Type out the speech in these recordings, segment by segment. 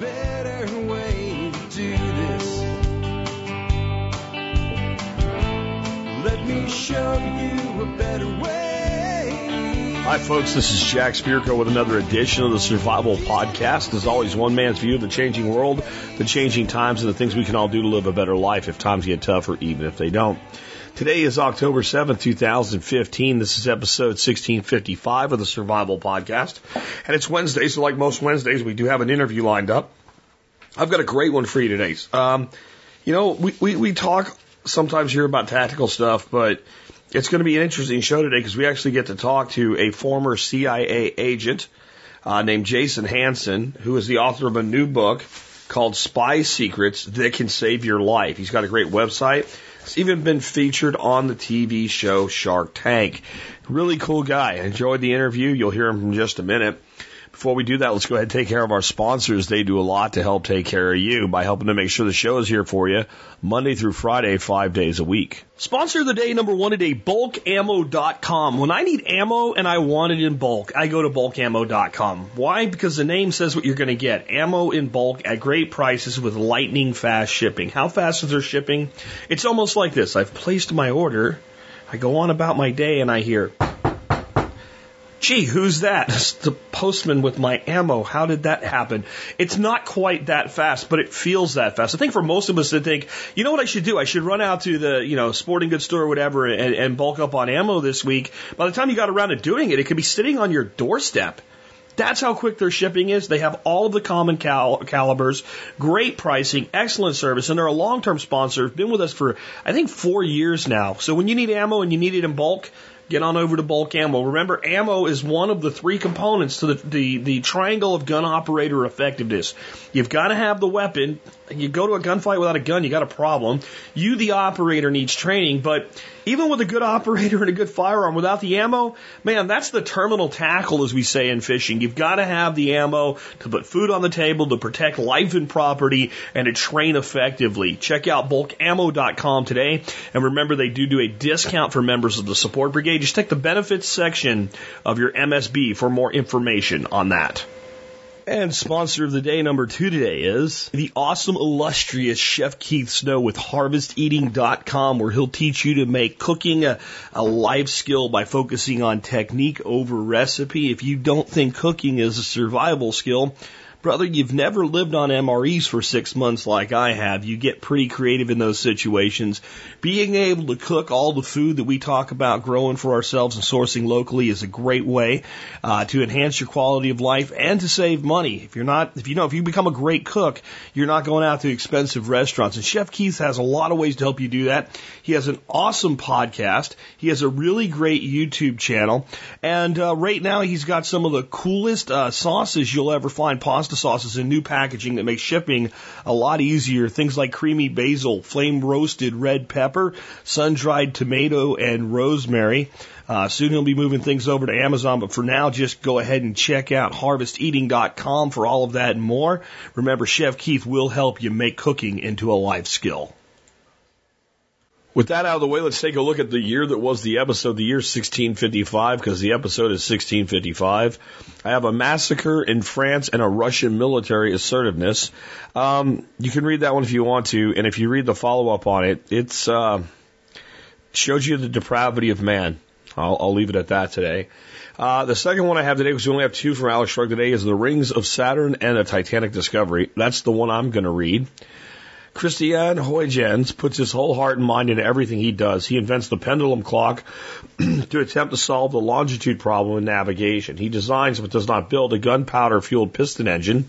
better way to do this. Let me show you a better way. Hi, folks. This is Jack Spirko with another edition of the Survival Podcast. As always, one man's view of the changing world, the changing times, and the things we can all do to live a better life if times get tougher, even if they don't. Today is October 7th, 2015. This is episode 1655 of the Survival Podcast. And it's Wednesday, so like most Wednesdays, we do have an interview lined up. I've got a great one for you today. Um, you know, we, we, we talk sometimes here about tactical stuff, but it's going to be an interesting show today because we actually get to talk to a former CIA agent uh, named Jason Hanson, who is the author of a new book called Spy Secrets That Can Save Your Life. He's got a great website. It's even been featured on the TV show Shark Tank. Really cool guy. Enjoyed the interview. You'll hear him in just a minute. Before we do that, let's go ahead and take care of our sponsors. They do a lot to help take care of you by helping to make sure the show is here for you Monday through Friday, five days a week. Sponsor of the day number one today, bulkammo.com. When I need ammo and I want it in bulk, I go to bulkammo.com. Why? Because the name says what you're going to get. Ammo in bulk at great prices with lightning fast shipping. How fast is their shipping? It's almost like this. I've placed my order. I go on about my day and I hear, gee, who's that? It's the postman with my ammo. How did that happen? It's not quite that fast, but it feels that fast. I think for most of us to think, you know what I should do? I should run out to the, you know, sporting goods store or whatever and, and bulk up on ammo this week. By the time you got around to doing it, it could be sitting on your doorstep. That's how quick their shipping is. They have all of the common cal- calibers, great pricing, excellent service, and they're a long-term sponsor. They've been with us for I think four years now. So when you need ammo and you need it in bulk, get on over to bulk ammo. Remember, ammo is one of the three components to the, the, the triangle of gun operator effectiveness. You've got to have the weapon. You go to a gunfight without a gun, you got a problem. You, the operator, needs training, but even with a good operator and a good firearm, without the ammo, man, that's the terminal tackle, as we say in fishing. You've got to have the ammo to put food on the table, to protect life and property, and to train effectively. Check out bulkammo.com today, and remember they do do a discount for members of the support brigade. Just check the benefits section of your MSB for more information on that. And sponsor of the day number two today is the awesome, illustrious Chef Keith Snow with HarvestEating.com, where he'll teach you to make cooking a, a life skill by focusing on technique over recipe. If you don't think cooking is a survival skill, Brother, you've never lived on MREs for six months like I have. You get pretty creative in those situations. Being able to cook all the food that we talk about growing for ourselves and sourcing locally is a great way uh, to enhance your quality of life and to save money. If you're not, if you know, if you become a great cook, you're not going out to expensive restaurants. And Chef Keith has a lot of ways to help you do that. He has an awesome podcast. He has a really great YouTube channel. And uh, right now, he's got some of the coolest uh, sauces you'll ever find. Pasta sauces in new packaging that makes shipping a lot easier. Things like creamy basil, flame roasted red pepper, sun dried tomato, and rosemary. Uh, soon he'll be moving things over to Amazon, but for now, just go ahead and check out harvesteating.com for all of that and more. Remember, Chef Keith will help you make cooking into a life skill. With that out of the way, let's take a look at the year that was the episode, the year 1655, because the episode is 1655. I have a massacre in France and a Russian military assertiveness. Um, you can read that one if you want to, and if you read the follow up on it, it's uh, shows you the depravity of man. I'll, I'll leave it at that today. Uh, the second one I have today, because we only have two from Alex Shrugged today, is The Rings of Saturn and a Titanic Discovery. That's the one I'm going to read. Christian Huygens puts his whole heart and mind into everything he does. He invents the pendulum clock to attempt to solve the longitude problem in navigation. He designs but does not build a gunpowder fueled piston engine.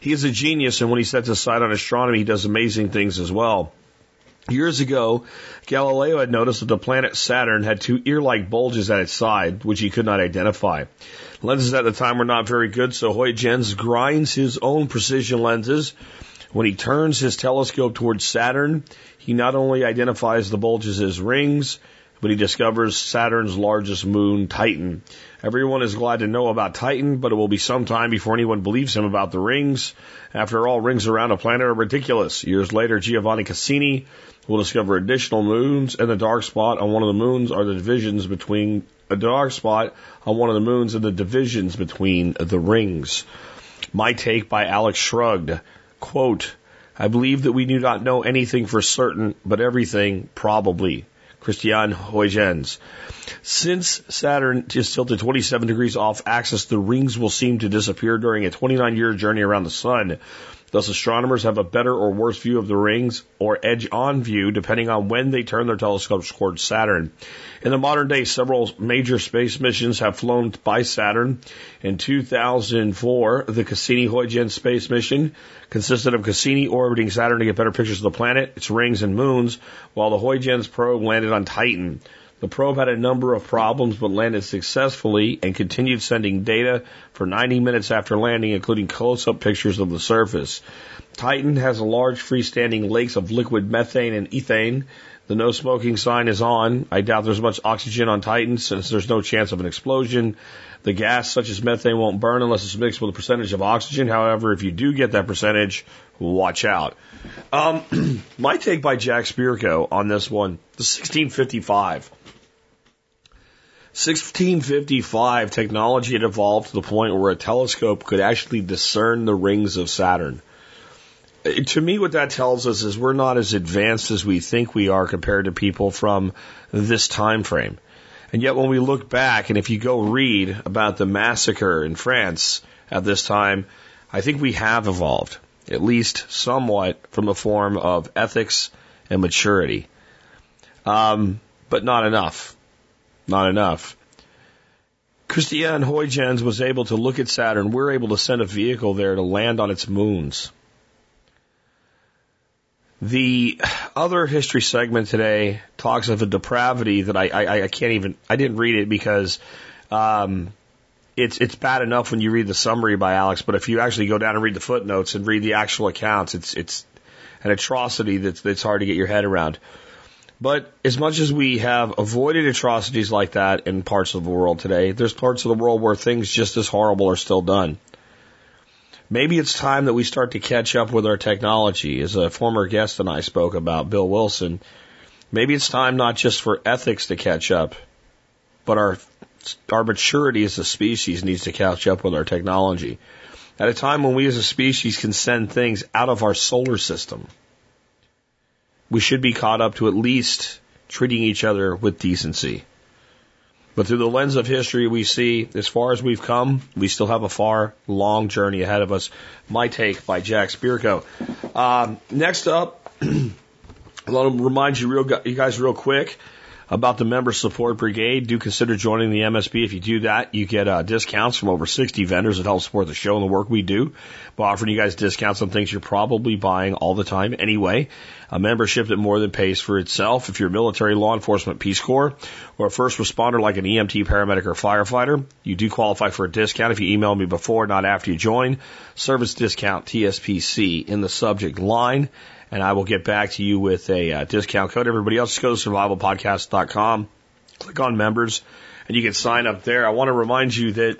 He is a genius, and when he sets his sight on astronomy, he does amazing things as well. Years ago, Galileo had noticed that the planet Saturn had two ear-like bulges at its side, which he could not identify. Lenses at the time were not very good, so Huygens grinds his own precision lenses. When he turns his telescope towards Saturn, he not only identifies the bulges as rings, but he discovers Saturn's largest moon, Titan. Everyone is glad to know about Titan, but it will be some time before anyone believes him about the rings. After all, rings around a planet are ridiculous. Years later, Giovanni Cassini will discover additional moons, and the dark spot on one of the moons are the divisions between a dark spot on one of the moons and the divisions between the rings. My take by Alex Shrugged. Quote, I believe that we do not know anything for certain, but everything probably. Christian Huygens. Since Saturn is tilted 27 degrees off axis, the rings will seem to disappear during a 29 year journey around the sun. Thus, astronomers have a better or worse view of the rings or edge on view depending on when they turn their telescopes towards Saturn. In the modern day, several major space missions have flown by Saturn. In 2004, the Cassini-Huygens space mission consisted of Cassini orbiting Saturn to get better pictures of the planet, its rings and moons, while the Huygens probe landed on Titan. The probe had a number of problems but landed successfully and continued sending data for 90 minutes after landing, including close-up pictures of the surface. Titan has a large freestanding lakes of liquid methane and ethane. The no smoking sign is on. I doubt there's much oxygen on Titan since there's no chance of an explosion. The gas, such as methane, won't burn unless it's mixed with a percentage of oxygen. However, if you do get that percentage, watch out. Um, my take by Jack Spirko on this one, the 1655. 1655, technology had evolved to the point where a telescope could actually discern the rings of Saturn. To me, what that tells us is we're not as advanced as we think we are compared to people from this time frame. And yet, when we look back, and if you go read about the massacre in France at this time, I think we have evolved, at least somewhat, from a form of ethics and maturity. Um, but not enough. Not enough. Christian Huygens was able to look at Saturn. We're able to send a vehicle there to land on its moons. The other history segment today talks of a depravity that I, I, I can't even, I didn't read it because um, it's, it's bad enough when you read the summary by Alex, but if you actually go down and read the footnotes and read the actual accounts, it's, it's an atrocity that's, that's hard to get your head around. But as much as we have avoided atrocities like that in parts of the world today, there's parts of the world where things just as horrible are still done. Maybe it's time that we start to catch up with our technology. As a former guest and I spoke about, Bill Wilson, maybe it's time not just for ethics to catch up, but our our maturity as a species needs to catch up with our technology. At a time when we as a species can send things out of our solar system we should be caught up to at least treating each other with decency. But through the lens of history, we see as far as we've come, we still have a far, long journey ahead of us. My take by Jack Spirko. Um, next up, I want to remind you, real, you guys real quick about the Member Support Brigade. Do consider joining the MSB. If you do that, you get uh, discounts from over 60 vendors that help support the show and the work we do. By offering you guys discounts on things you're probably buying all the time anyway. A membership that more than pays for itself. If you're military, law enforcement, Peace Corps, or a first responder like an EMT, paramedic, or firefighter, you do qualify for a discount if you email me before, not after you join. Service discount TSPC in the subject line and I will get back to you with a uh, discount code. Everybody else, just go to survivalpodcast.com, click on members, and you can sign up there. I want to remind you that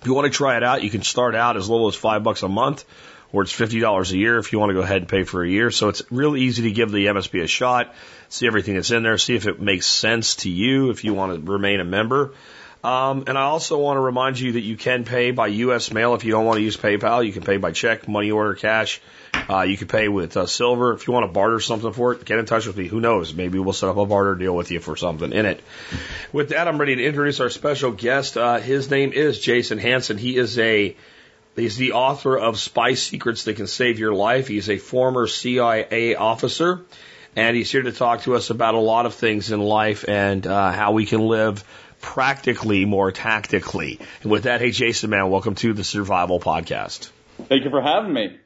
if you want to try it out, you can start out as little as five bucks a month, or it's fifty dollars a year if you want to go ahead and pay for a year. So it's really easy to give the MSB a shot, see everything that's in there, see if it makes sense to you if you want to remain a member. Um, and I also want to remind you that you can pay by U.S. mail if you don't want to use PayPal. You can pay by check, money order, cash. Uh, you can pay with uh, silver. If you want to barter something for it, get in touch with me. Who knows? Maybe we'll set up a barter deal with you for something in it. With that, I'm ready to introduce our special guest. Uh, his name is Jason Hanson. He is a He's the author of Spy Secrets That Can Save Your Life. He's a former CIA officer, and he's here to talk to us about a lot of things in life and uh, how we can live practically more tactically. And with that, hey, Jason, man, welcome to the Survival Podcast. Thank you for having me.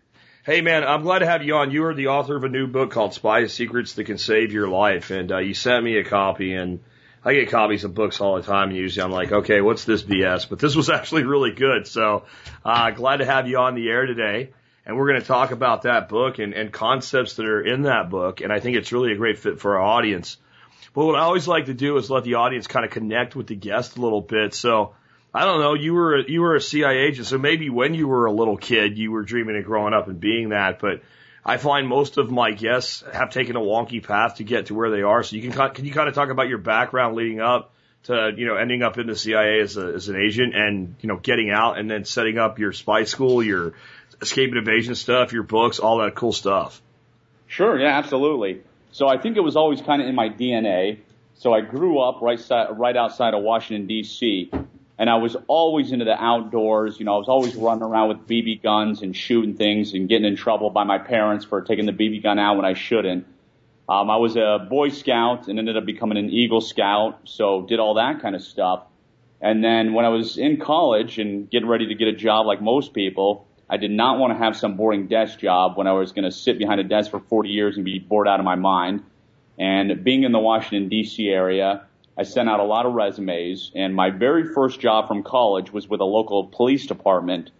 Hey man, I'm glad to have you on. You are the author of a new book called Spy Secrets That Can Save Your Life, and uh, you sent me a copy, and I get copies of books all the time. And usually, I'm like, okay, what's this BS? But this was actually really good. So, uh, glad to have you on the air today, and we're going to talk about that book and, and concepts that are in that book. And I think it's really a great fit for our audience. But what I always like to do is let the audience kind of connect with the guest a little bit. So I don't know. You were you were a CIA agent, so maybe when you were a little kid, you were dreaming of growing up and being that. But I find most of my guests have taken a wonky path to get to where they are. So you can can you kind of talk about your background leading up to, you know, ending up in the CIA as, a, as an agent and, you know, getting out and then setting up your spy school, your escape and evasion stuff, your books, all that cool stuff? Sure, yeah, absolutely. So I think it was always kind of in my DNA. So I grew up right right outside of Washington D.C. and I was always into the outdoors. You know, I was always running around with BB guns and shooting things and getting in trouble by my parents for taking the BB gun out when I shouldn't. Um, I was a Boy Scout and ended up becoming an Eagle Scout, so did all that kind of stuff. And then when I was in college and getting ready to get a job like most people, I did not want to have some boring desk job when I was going to sit behind a desk for 40 years and be bored out of my mind. And being in the Washington DC area, I sent out a lot of resumes and my very first job from college was with a local police department.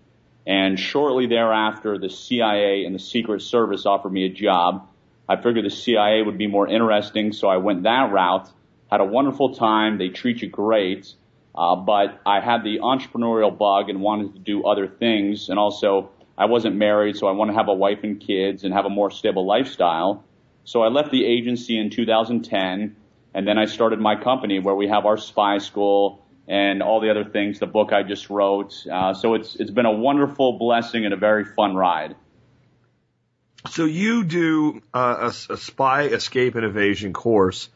And shortly thereafter, the CIA and the Secret Service offered me a job I figured the CIA would be more interesting, so I went that route. Had a wonderful time. They treat you great. Uh, but I had the entrepreneurial bug and wanted to do other things. And also, I wasn't married, so I wanted to have a wife and kids and have a more stable lifestyle. So I left the agency in 2010, and then I started my company where we have our spy school and all the other things, the book I just wrote. Uh, so it's it's been a wonderful blessing and a very fun ride. So you do uh, a, a spy escape and evasion course.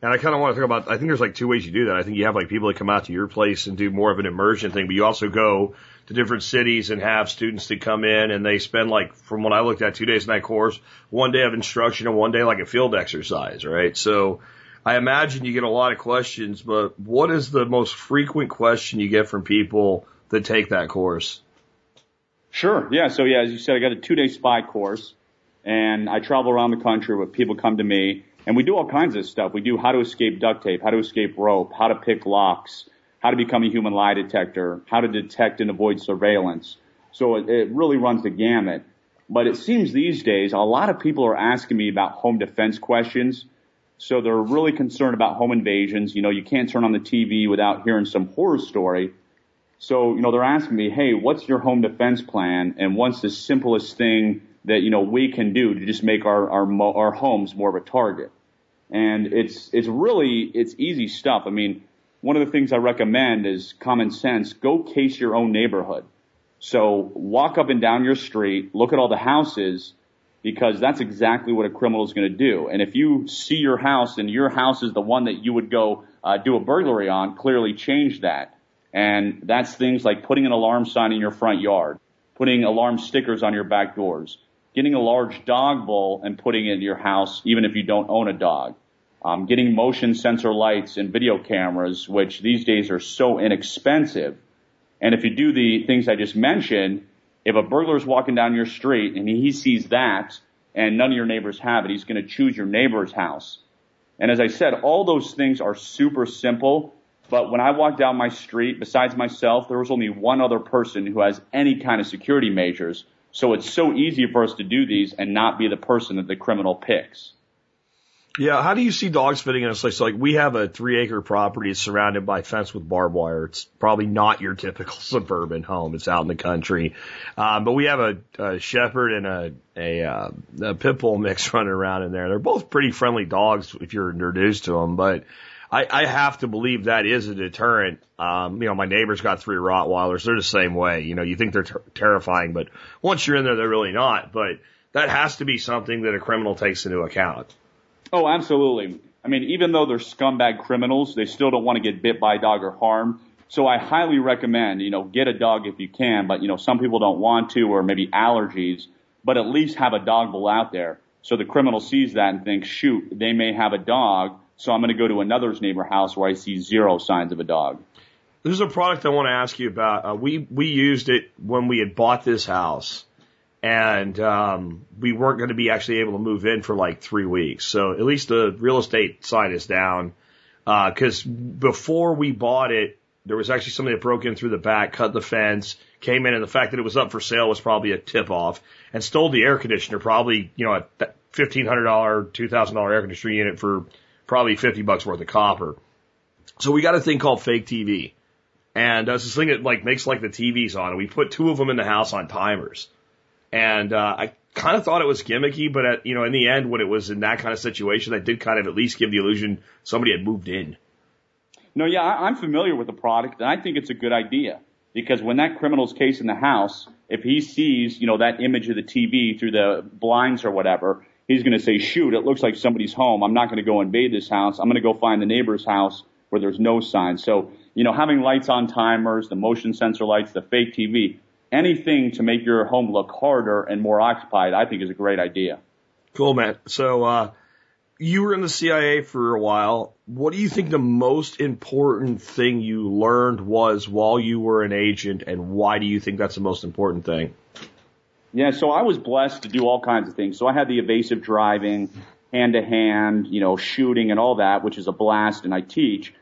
And I kind of want to talk about, I think there's like two ways you do that. I think you have like people that come out to your place and do more of an immersion thing, but you also go to different cities and have students that come in and they spend like, from what I looked at, two days in that course, one day of instruction and one day like a field exercise, right? So I imagine you get a lot of questions, but what is the most frequent question you get from people that take that course? Sure. Yeah. So yeah, as you said, I got a two day spy course and I travel around the country where people come to me and we do all kinds of stuff. We do how to escape duct tape, how to escape rope, how to pick locks, how to become a human lie detector, how to detect and avoid surveillance. So it, it really runs the gamut. But it seems these days a lot of people are asking me about home defense questions. So they're really concerned about home invasions. You know, you can't turn on the TV without hearing some horror story. So, you know, they're asking me, hey, what's your home defense plan? And what's the simplest thing that you know we can do to just make our our our homes more of a target. And it's it's really it's easy stuff. I mean, one of the things I recommend is common sense. Go case your own neighborhood. So walk up and down your street, look at all the houses, because that's exactly what a criminal is going to do. And if you see your house and your house is the one that you would go uh, do a burglary on, clearly change that. And that's things like putting an alarm sign in your front yard, putting alarm stickers on your back doors, getting a large dog bowl and putting it in your house, even if you don't own a dog. Um, getting motion sensor lights and video cameras, which these days are so inexpensive. And if you do the things I just mentioned, if a burglar is walking down your street and he sees that and none of your neighbors have it, he's going to choose your neighbor's house. And as I said, all those things are super simple. But when I walked down my street, besides myself, there was only one other person who has any kind of security measures. So it's so easy for us to do these and not be the person that the criminal picks. Yeah, how do you see dogs fitting in a place? So like we have a three acre property surrounded by fence with barbed wire. It's probably not your typical suburban home. It's out in the country. Um, but we have a, a shepherd and a, a, uh, a pit bull mix running around in there. They're both pretty friendly dogs if you're introduced to them, but I, I have to believe that is a deterrent. Um, you know, my neighbor's got three Rottweilers. They're the same way. You know, you think they're ter- terrifying, but once you're in there, they're really not. But that has to be something that a criminal takes into account. Oh, absolutely. I mean, even though they're scumbag criminals, they still don't want to get bit by a dog or harmed. So I highly recommend, you know, get a dog if you can, but you know, some people don't want to or maybe allergies, but at least have a dog bowl out there. So the criminal sees that and thinks, shoot, they may have a dog so I'm going to go to another's neighbor house where I see zero signs of a dog. There's a product I want to ask you about. Uh, we we used it when we had bought this house, and um, we weren't going to be actually able to move in for like three weeks. So at least the real estate side is down. Because uh, before we bought it, there was actually somebody that broke in through the back, cut the fence, came in, and the fact that it was up for sale was probably a tip off, and stole the air conditioner, probably you know a fifteen hundred dollar, two thousand dollar air conditioner unit for probably 50 bucks worth of copper. So we got a thing called fake TV. And uh, it's this thing that like makes like the TVs on, and we put two of them in the house on timers. And uh, I kind of thought it was gimmicky, but at, you know, in the end, when it was in that kind of situation, I did kind of at least give the illusion somebody had moved in. No, yeah, I, I'm familiar with the product, and I think it's a good idea because when that criminal's case in the house, if he sees, you know, that image of the TV through the blinds or whatever, he's going to say, "Shoot, it looks like somebody's home. I'm not going to go invade this house. I'm going to go find the neighbor's house where there's no sign." So, you know, having lights on timers, the motion sensor lights, the fake TV, anything to make your home look harder and more occupied, I think is a great idea. Cool, man. So, uh, you were in the CIA for a while. What do you think the most important thing you learned was while you were an agent, and why do you think that's the most important thing? Yeah, so I was blessed to do all kinds of things. So I had the evasive driving, hand to hand, you know, shooting and all that, which is a blast, and I teach.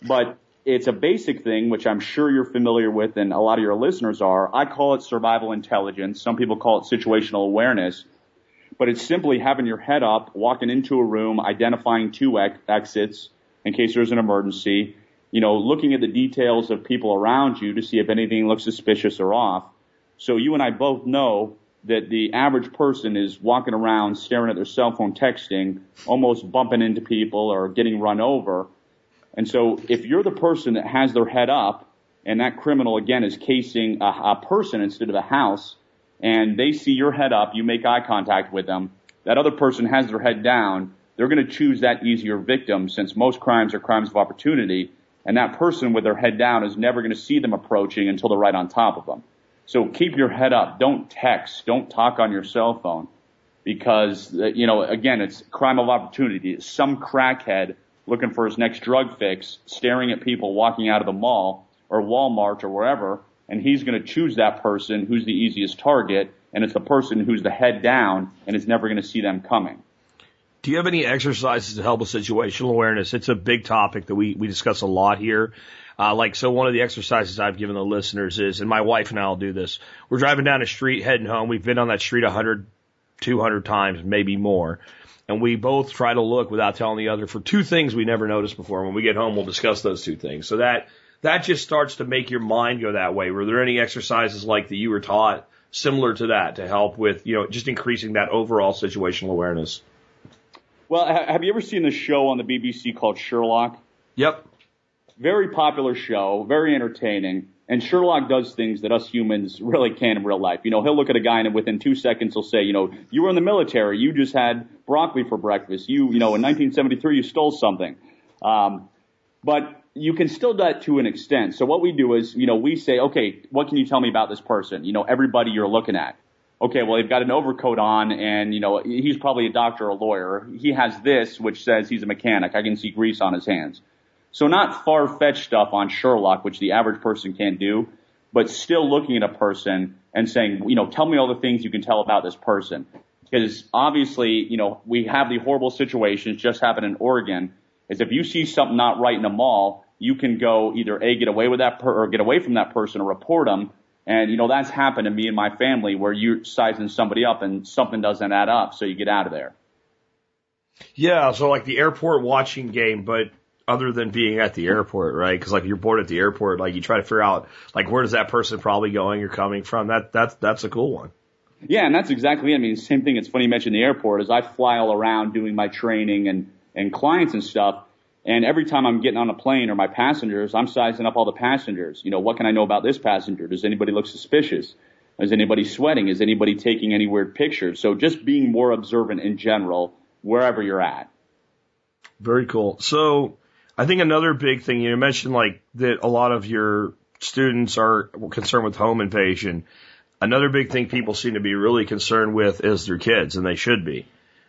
But it's a basic thing, which I'm sure you're familiar with, and a lot of your listeners are. I call it survival intelligence. Some people call it situational awareness but it's simply having your head up, walking into a room, identifying two ex- exits in case there's an emergency, you know, looking at the details of people around you to see if anything looks suspicious or off. So you and I both know that the average person is walking around staring at their cell phone texting, almost bumping into people or getting run over. And so if you're the person that has their head up and that criminal again is casing a, a person instead of a house, and they see your head up, you make eye contact with them, that other person has their head down, they're going to choose that easier victim since most crimes are crimes of opportunity, and that person with their head down is never going to see them approaching until they're right on top of them. So keep your head up. Don't text. Don't talk on your cell phone because, uh, you know, again, it's crime of opportunity. Some crackhead looking for his next drug fix, staring at people walking out of the mall or Walmart or wherever, and he's going to choose that person who's the easiest target, and it's the person who's the head down and is never going to see them coming. Do you have any exercises to help with situational awareness? It's a big topic that we, we discuss a lot here. Uh, like, so one of the exercises I've given the listeners is, and my wife and I will do this. We're driving down a street heading home. We've been on that street 100, 200 times, maybe more. And we both try to look without telling the other for two things we never noticed before. When we get home, we'll discuss those two things. So that that just starts to make your mind go that way. Were there any exercises like that you were taught similar to that to help with, you know, just increasing that overall situational awareness? Well, have you ever seen the show on the BBC called Sherlock? Yep. Very popular show, very entertaining. And Sherlock does things that us humans really can't in real life. You know, he'll look at a guy and within two seconds he'll say, you know, you were in the military, you just had broccoli for breakfast, you, you know, in 1973 you stole something. Um, but you can still do that to an extent. So what we do is, you know, we say, okay, what can you tell me about this person? You know, everybody you're looking at. Okay, well, they've got an overcoat on and, you know, he's probably a doctor or a lawyer. He has this, which says he's a mechanic. I can see grease on his hands. So not far-fetched stuff on Sherlock, which the average person can't do, but still looking at a person and saying, you know, tell me all the things you can tell about this person. Because obviously, you know, we have the horrible situations just happened in Oregon is if you see something not right in a mall, you can go either A, get away with that per- or get away from that person or report them. And, you know, that's happened to me and my family where you're sizing somebody up and something doesn't add up. So you get out of there. Yeah. So like the airport watching game, but other than being at the airport, right? Cause like you're bored at the airport, like you try to figure out like where does that person probably going or coming from? That, that's, that's a cool one. Yeah. And that's exactly it. I mean, same thing. It's funny you mentioned the airport is I fly all around doing my training and, and clients and stuff. And every time I'm getting on a plane or my passengers, I'm sizing up all the passengers. You know, what can I know about this passenger? Does anybody look suspicious? Is anybody sweating? Is anybody taking any weird pictures? So just being more observant in general, wherever you're at. Very cool. So I think another big thing you mentioned, like that a lot of your students are concerned with home invasion. Another big thing people seem to be really concerned with is their kids, and they should be.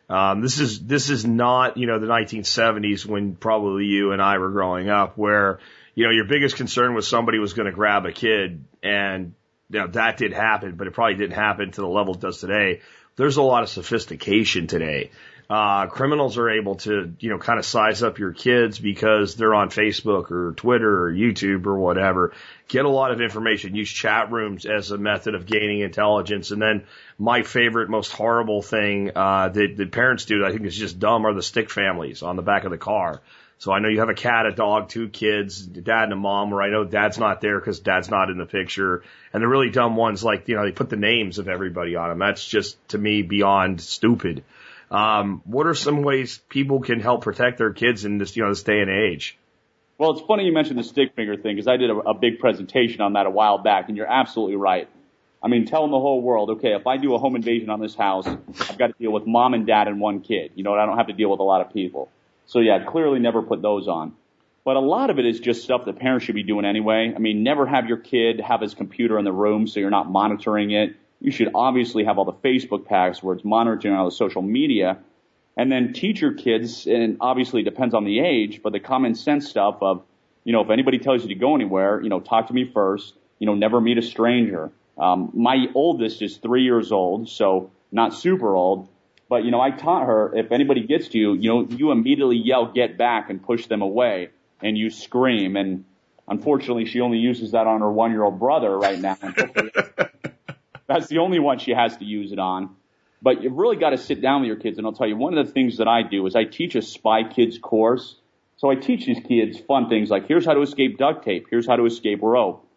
Um, this is this is not you know the 1970s when probably you and I were growing up, where you know your biggest concern was somebody was going to grab a kid, and you know, that did happen, but it probably didn't happen to the level it does today. There's a lot of sophistication today. Uh, criminals are able to, you know, kind of size up your kids because they're on Facebook or Twitter or YouTube or whatever. Get a lot of information. Use chat rooms as a method of gaining intelligence. And then my favorite, most horrible thing uh, that, that parents do, that I think is just dumb, are the stick families on the back of the car. So I know you have a cat, a dog, two kids, dad and a mom, where I know dad's not there because dad's not in the picture. And the really dumb ones, like, you know, they put the names of everybody on them. That's just, to me, beyond stupid. Um, what are some ways people can help protect their kids in this, you know, this day and age? Well, it's funny you mentioned the stick figure thing because I did a, a big presentation on that a while back, and you're absolutely right. I mean, telling the whole world, okay, if I do a home invasion on this house, I've got to deal with mom and dad and one kid. You know, I don't have to deal with a lot of people. So yeah, clearly never put those on. But a lot of it is just stuff that parents should be doing anyway. I mean, never have your kid have his computer in the room so you're not monitoring it. You should obviously have all the Facebook passwords, monitoring all the social media, and then teach your kids, and obviously it depends on the age, but the common sense stuff of, you know, if anybody tells you to go anywhere, you know, talk to me first, you know, never meet a stranger. Um, my oldest is three years old, so not super old, but you know, I taught her if anybody gets to you, you know, you immediately yell, get back and push them away and you scream. And unfortunately, she only uses that on her one year old brother right now. That's the only one she has to use it on. But you've really got to sit down with your kids. And I'll tell you, one of the things that I do is I teach a Spy Kids course. So I teach these kids fun things like here's how to escape duct tape. Here's how to escape rope.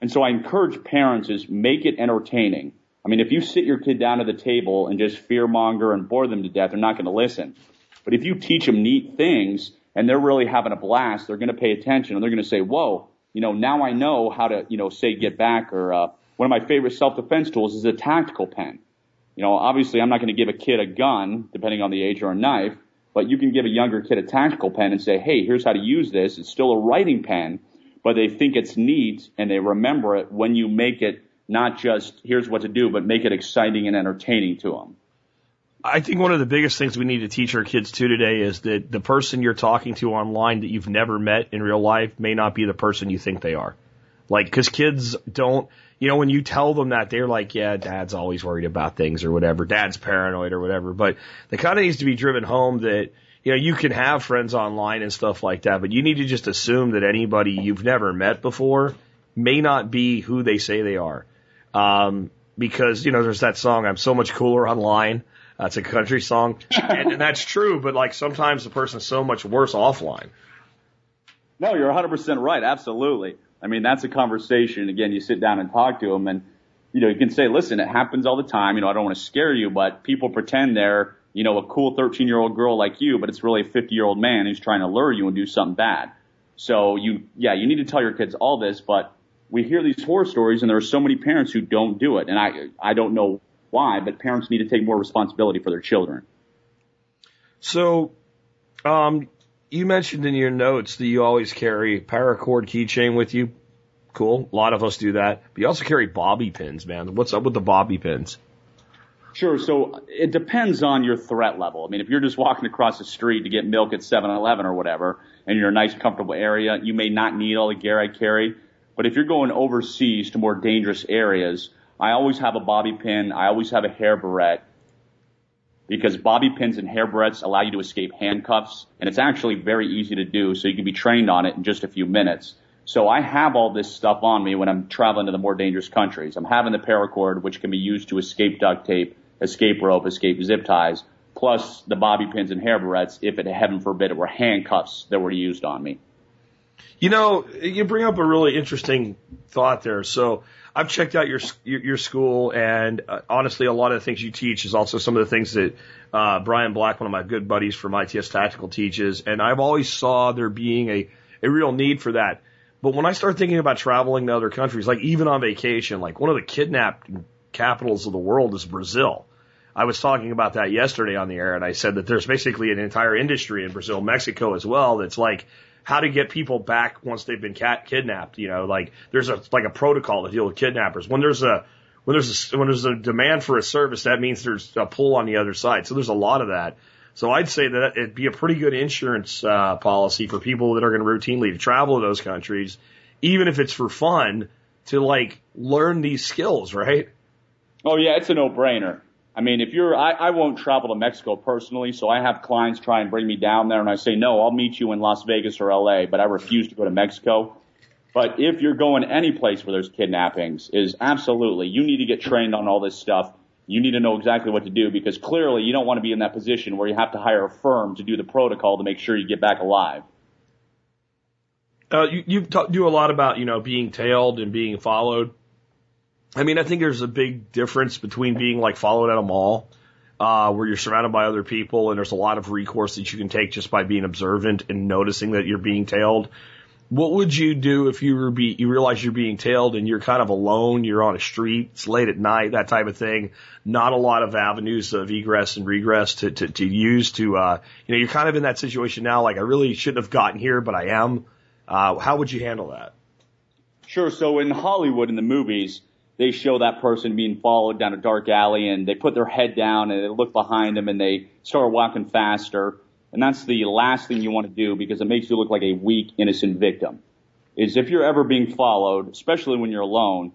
And so I encourage parents is make it entertaining. I mean, if you sit your kid down at the table and just fear monger and bore them to death, they're not going to listen. But if you teach them neat things and they're really having a blast, they're going to pay attention and they're going to say, whoa, you know, now I know how to, you know, say get back or, uh, one of my favorite self-defense tools is a tactical pen. You know, obviously I'm not going to give a kid a gun, depending on the age or a knife, but you can give a younger kid a tactical pen and say, hey, here's how to use this. It's still a writing pen, but they think it's neat and they remember it when you make it not just here's what to do, but make it exciting and entertaining to them. I think one of the biggest things we need to teach our kids too today is that the person you're talking to online that you've never met in real life may not be the person you think they are. Like, cause kids don't, you know, when you tell them that, they're like, yeah, dad's always worried about things or whatever. Dad's paranoid or whatever. But it kind of needs to be driven home that, you know, you can have friends online and stuff like that, but you need to just assume that anybody you've never met before may not be who they say they are. Um, because, you know, there's that song, I'm so much cooler online. That's a country song. and, and that's true, but like sometimes the person's so much worse offline. No, you're 100% right. Absolutely. I mean, that's a conversation. Again, you sit down and talk to them and, you know, you can say, listen, it happens all the time. You know, I don't want to scare you, but people pretend they're, you know, a cool 13 year old girl like you, but it's really a 50 year old man who's trying to lure you and do something bad. So you, yeah, you need to tell your kids all this, but we hear these horror stories and there are so many parents who don't do it. And I, I don't know why, but parents need to take more responsibility for their children. So, um, you mentioned in your notes that you always carry paracord keychain with you. Cool. A lot of us do that. But you also carry bobby pins, man. What's up with the bobby pins? Sure. So it depends on your threat level. I mean, if you're just walking across the street to get milk at 7-Eleven or whatever, and you're in a nice, comfortable area, you may not need all the gear I carry. But if you're going overseas to more dangerous areas, I always have a bobby pin. I always have a hair barrette because bobby pins and hair barrettes allow you to escape handcuffs and it's actually very easy to do so you can be trained on it in just a few minutes. So I have all this stuff on me when I'm traveling to the more dangerous countries. I'm having the paracord which can be used to escape duct tape, escape rope, escape zip ties, plus the bobby pins and hair barrettes if it heaven forbid it were handcuffs that were used on me. You know, you bring up a really interesting thought there. So I've checked out your your, your school, and uh, honestly, a lot of the things you teach is also some of the things that uh, Bryan Black, one of my good buddies from ITS Tactical, teaches. And I've always saw there being a a real need for that. But when I start thinking about traveling to other countries, like even on vacation, like one of the kidnapped capitals of the world is Brazil. I was talking about that yesterday on the air, and I said that there's basically an entire industry in Brazil, Mexico as well, that's like how to get people back once they've been cat- kidnapped. You know, like there's a like a protocol to deal with kidnappers. When there's a when there's a, when there's a demand for a service, that means there's a pull on the other side. So there's a lot of that. So I'd say that it'd be a pretty good insurance uh, policy for people that are going to routinely travel to those countries, even if it's for fun, to like learn these skills, right? Oh yeah, it's a no-brainer. I mean, if you're, I, I won't travel to Mexico personally, so I have clients try and bring me down there, and I say, no, I'll meet you in Las Vegas or LA, but I refuse to go to Mexico. But if you're going any place where there's kidnappings, is absolutely, you need to get trained on all this stuff. You need to know exactly what to do because clearly you don't want to be in that position where you have to hire a firm to do the protocol to make sure you get back alive. Uh, you you do a lot about you know being tailed and being followed. I mean, I think there's a big difference between being like followed at a mall, uh, where you're surrounded by other people and there's a lot of recourse that you can take just by being observant and noticing that you're being tailed, What would you do if you were be you realize you're being tailed and you're kind of alone, you're on a street, it's late at night, that type of thing. Not a lot of avenues of egress and regress to to, to use to uh you know, you're kind of in that situation now, like I really shouldn't have gotten here, but I am. Uh how would you handle that? Sure. So in Hollywood in the movies, they show that person being followed down a dark alley and they put their head down and they look behind them and they start walking faster. And that's the last thing you want to do because it makes you look like a weak, innocent victim. Is if you're ever being followed, especially when you're alone,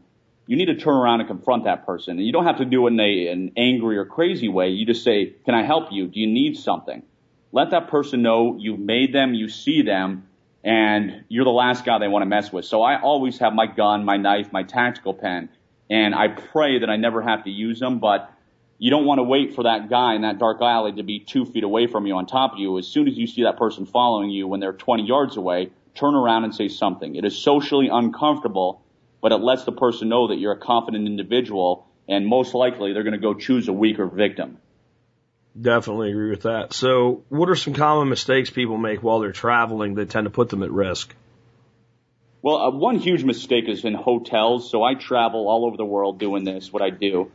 you need to turn around and confront that person. And you don't have to do it in a, an angry or crazy way. You just say, can I help you? Do you need something? Let that person know you've made them, you see them, and you're the last guy they want to mess with. So I always have my gun, my knife, my tactical pen, and I pray that I never have to use them, but you don't want to wait for that guy in that dark alley to be two feet away from you on top of you. As soon as you see that person following you when they're 20 yards away, turn around and say something. It is socially uncomfortable, but it lets the person know that you're a confident individual and most likely they're going to go choose a weaker victim. Definitely agree with that. So, what are some common mistakes people make while they're traveling that tend to put them at risk? Well, uh, one huge mistake is in hotels. So I travel all over the world doing this, what I do.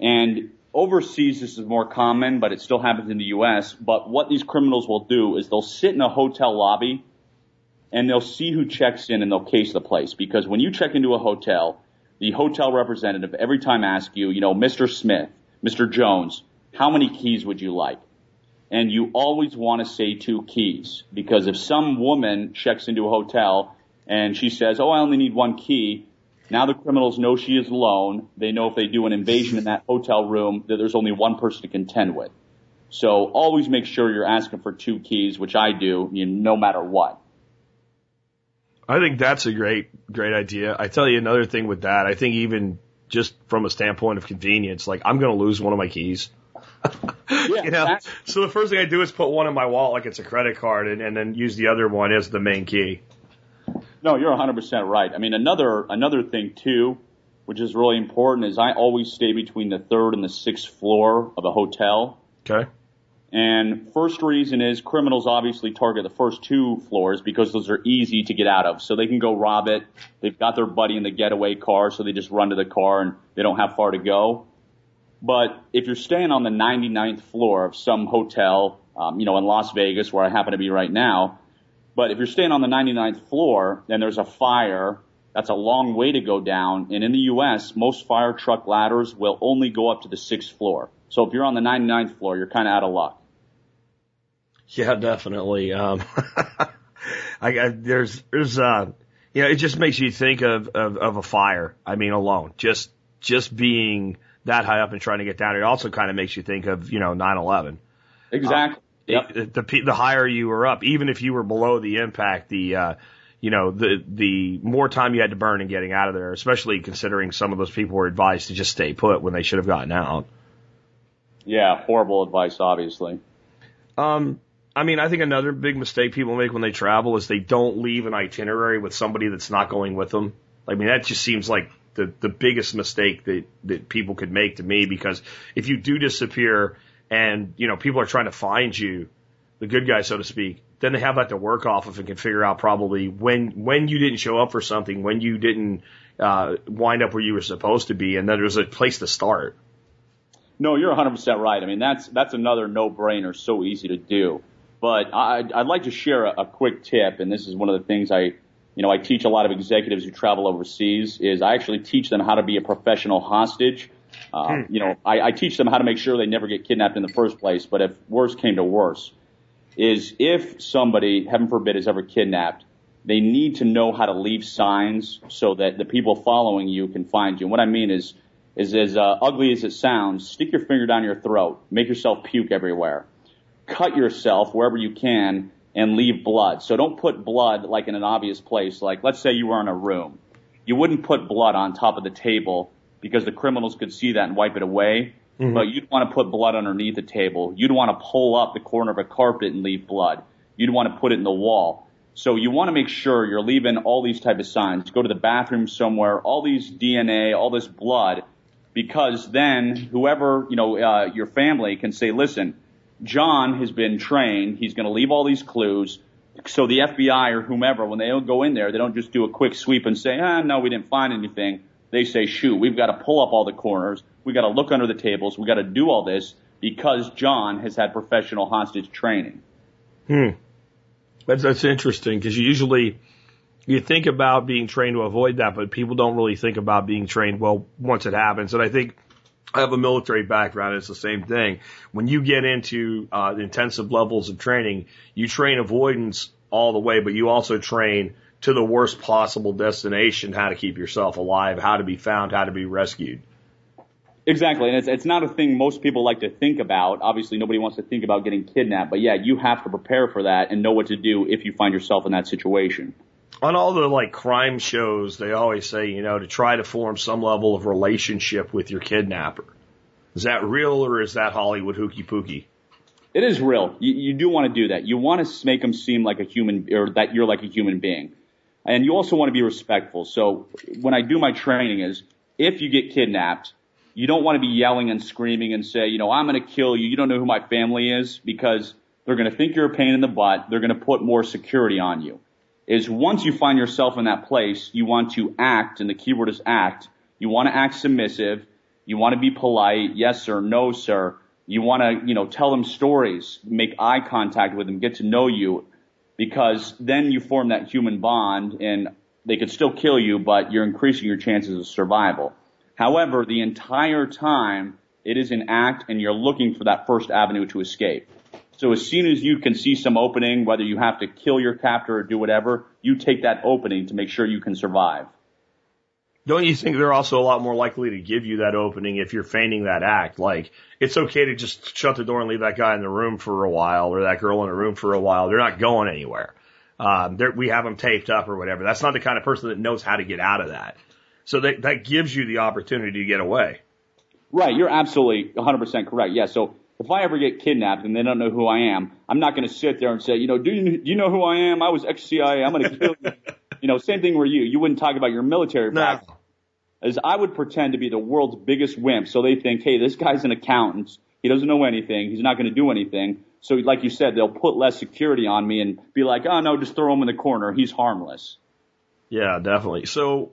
And overseas, this is more common, but it still happens in the U.S. But what these criminals will do is they'll sit in a hotel lobby and they'll see who checks in and they'll case the place. Because when you check into a hotel, the hotel representative every time asks you, you know, Mr. Smith, Mr. Jones, how many keys would you like? And you always want to say two keys because if some woman checks into a hotel and she says, oh, I only need one key, now the criminals know she is alone. They know if they do an invasion in that hotel room that there's only one person to contend with. So always make sure you're asking for two keys, which I do, you know, no matter what. I think that's a great, great idea. I tell you another thing with that. I think even just from a standpoint of convenience, like I'm going to lose one of my keys. Yeah, you know, so the first thing I do is put one in my wallet like it's a credit card, and, and then use the other one as the main key. No, you're 100% right. I mean, another another thing too, which is really important, is I always stay between the third and the sixth floor of a hotel. Okay. And first reason is criminals obviously target the first two floors because those are easy to get out of. So they can go rob it. They've got their buddy in the getaway car, so they just run to the car and they don't have far to go. But if you're staying on the 99th floor of some hotel, um, you know, in Las Vegas, where I happen to be right now, but if you're staying on the 99th floor and there's a fire, that's a long way to go down. And in the U.S., most fire truck ladders will only go up to the sixth floor. So if you're on the 99th floor, you're kind of out of luck. Yeah, definitely. Um, I, I there's there's uh, you know, it just makes you think of, of of a fire. I mean, alone, just just being that high up and trying to get down. It also kind of makes you think of you know 9/11. Exactly. Yep. It- the the higher you were up, even if you were below the impact, the uh, you know the the more time you had to burn in getting out of there, especially considering some of those people were advised to just stay put when they should have gotten out. Yeah, horrible advice, obviously. Um, I mean, I think another big mistake people make when they travel is they don't leave an itinerary with somebody that's not going with them. I mean, that just seems like the the biggest mistake that that people could make to me because if you do disappear and you know people are trying to find you, the good guy, so to speak, then they have that to work off of and can figure out probably when when you didn't show up for something, when you didn't uh, wind up where you were supposed to be, and then there's a place to start. No, you're 100% right. I mean, that's that's another no-brainer, so easy to do. But I, I'd like to share a, a quick tip, and this is one of the things I, you know, I teach a lot of executives who travel overseas. Is I actually teach them how to be a professional hostage. Uh, You know, I, I teach them how to make sure they never get kidnapped in the first place. But if worse came to worse, is if somebody, heaven forbid, is ever kidnapped, they need to know how to leave signs so that the people following you can find you. And what I mean is, is as uh, ugly as it sounds, stick your finger down your throat, make yourself puke everywhere, cut yourself wherever you can, and leave blood. So don't put blood like in an obvious place. Like let's say you were in a room, you wouldn't put blood on top of the table because the criminals could see that and wipe it away. But you'd want to put blood underneath the table. You'd want to pull up the corner of a carpet and leave blood. You'd want to put it in the wall. So you want to make sure you're leaving all these type of signs. Go to the bathroom somewhere, all these DNA, all this blood, because then whoever, you know, uh, your family can say, listen, John has been trained. He's going to leave all these clues. So the FBI or whomever, when they go in there, they don't just do a quick sweep and say, ah, no, we didn't find anything. They say, shoot, we've got to pull up all the corners. We've got to look under the tables. We've got to do all this because John has had professional hostage training. Hmm. That's, that's interesting because usually you think about being trained to avoid that, but people don't really think about being trained well once it happens. And I think I have a military background. It's the same thing. When you get into uh, intensive levels of training, you train avoidance all the way, but you also train to the worst possible destination, how to keep yourself alive, how to be found, how to be rescued. Exactly, and it's it's not a thing most people like to think about. Obviously, nobody wants to think about getting kidnapped, but yeah, you have to prepare for that and know what to do if you find yourself in that situation. On all the like crime shows, they always say, you know, to try to form some level of relationship with your kidnapper. Is that real or is that Hollywood hooky pooky? It is real. You, you do want to do that. You want to make them seem like a human, or that you're like a human being. And you also want to be respectful. So when I do my training is, if you get kidnapped, you don't want to be yelling and screaming and say, you know, I'm going to kill you. You don't know who my family is because they're going to think you're a pain in the butt. They're going to put more security on you. Is once you find yourself in that place, you want to act, and the keyword is act. You want to act submissive. You want to be polite. Yes, sir. No, sir. You want to, you know, tell them stories, make eye contact with them, get to know you, because then you form that human bond and they could still kill you, but you're increasing your chances of survival. However, the entire time it is an act and you're looking for that first avenue to escape. So as soon as you can see some opening, whether you have to kill your captor or do whatever, you take that opening to make sure you can survive. Don't you think they're also a lot more likely to give you that opening if you're feigning that act? Like, it's okay to just shut the door and leave that guy in the room for a while or that girl in the room for a while. They're not going anywhere. Um, we have them taped up or whatever. That's not the kind of person that knows how to get out of that. So that, that gives you the opportunity to get away. Right. You're absolutely 100% correct. Yeah. So if I ever get kidnapped and they don't know who I am, I'm not going to sit there and say, you know, do you, do you know who I am? I was ex-CIA. I'm going to kill you. you know, same thing with you, you wouldn't talk about your military no. As I would pretend to be the world's biggest wimp. So they think, hey, this guy's an accountant. He doesn't know anything. He's not going to do anything. So like you said, they'll put less security on me and be like, oh no, just throw him in the corner. He's harmless. Yeah, definitely. So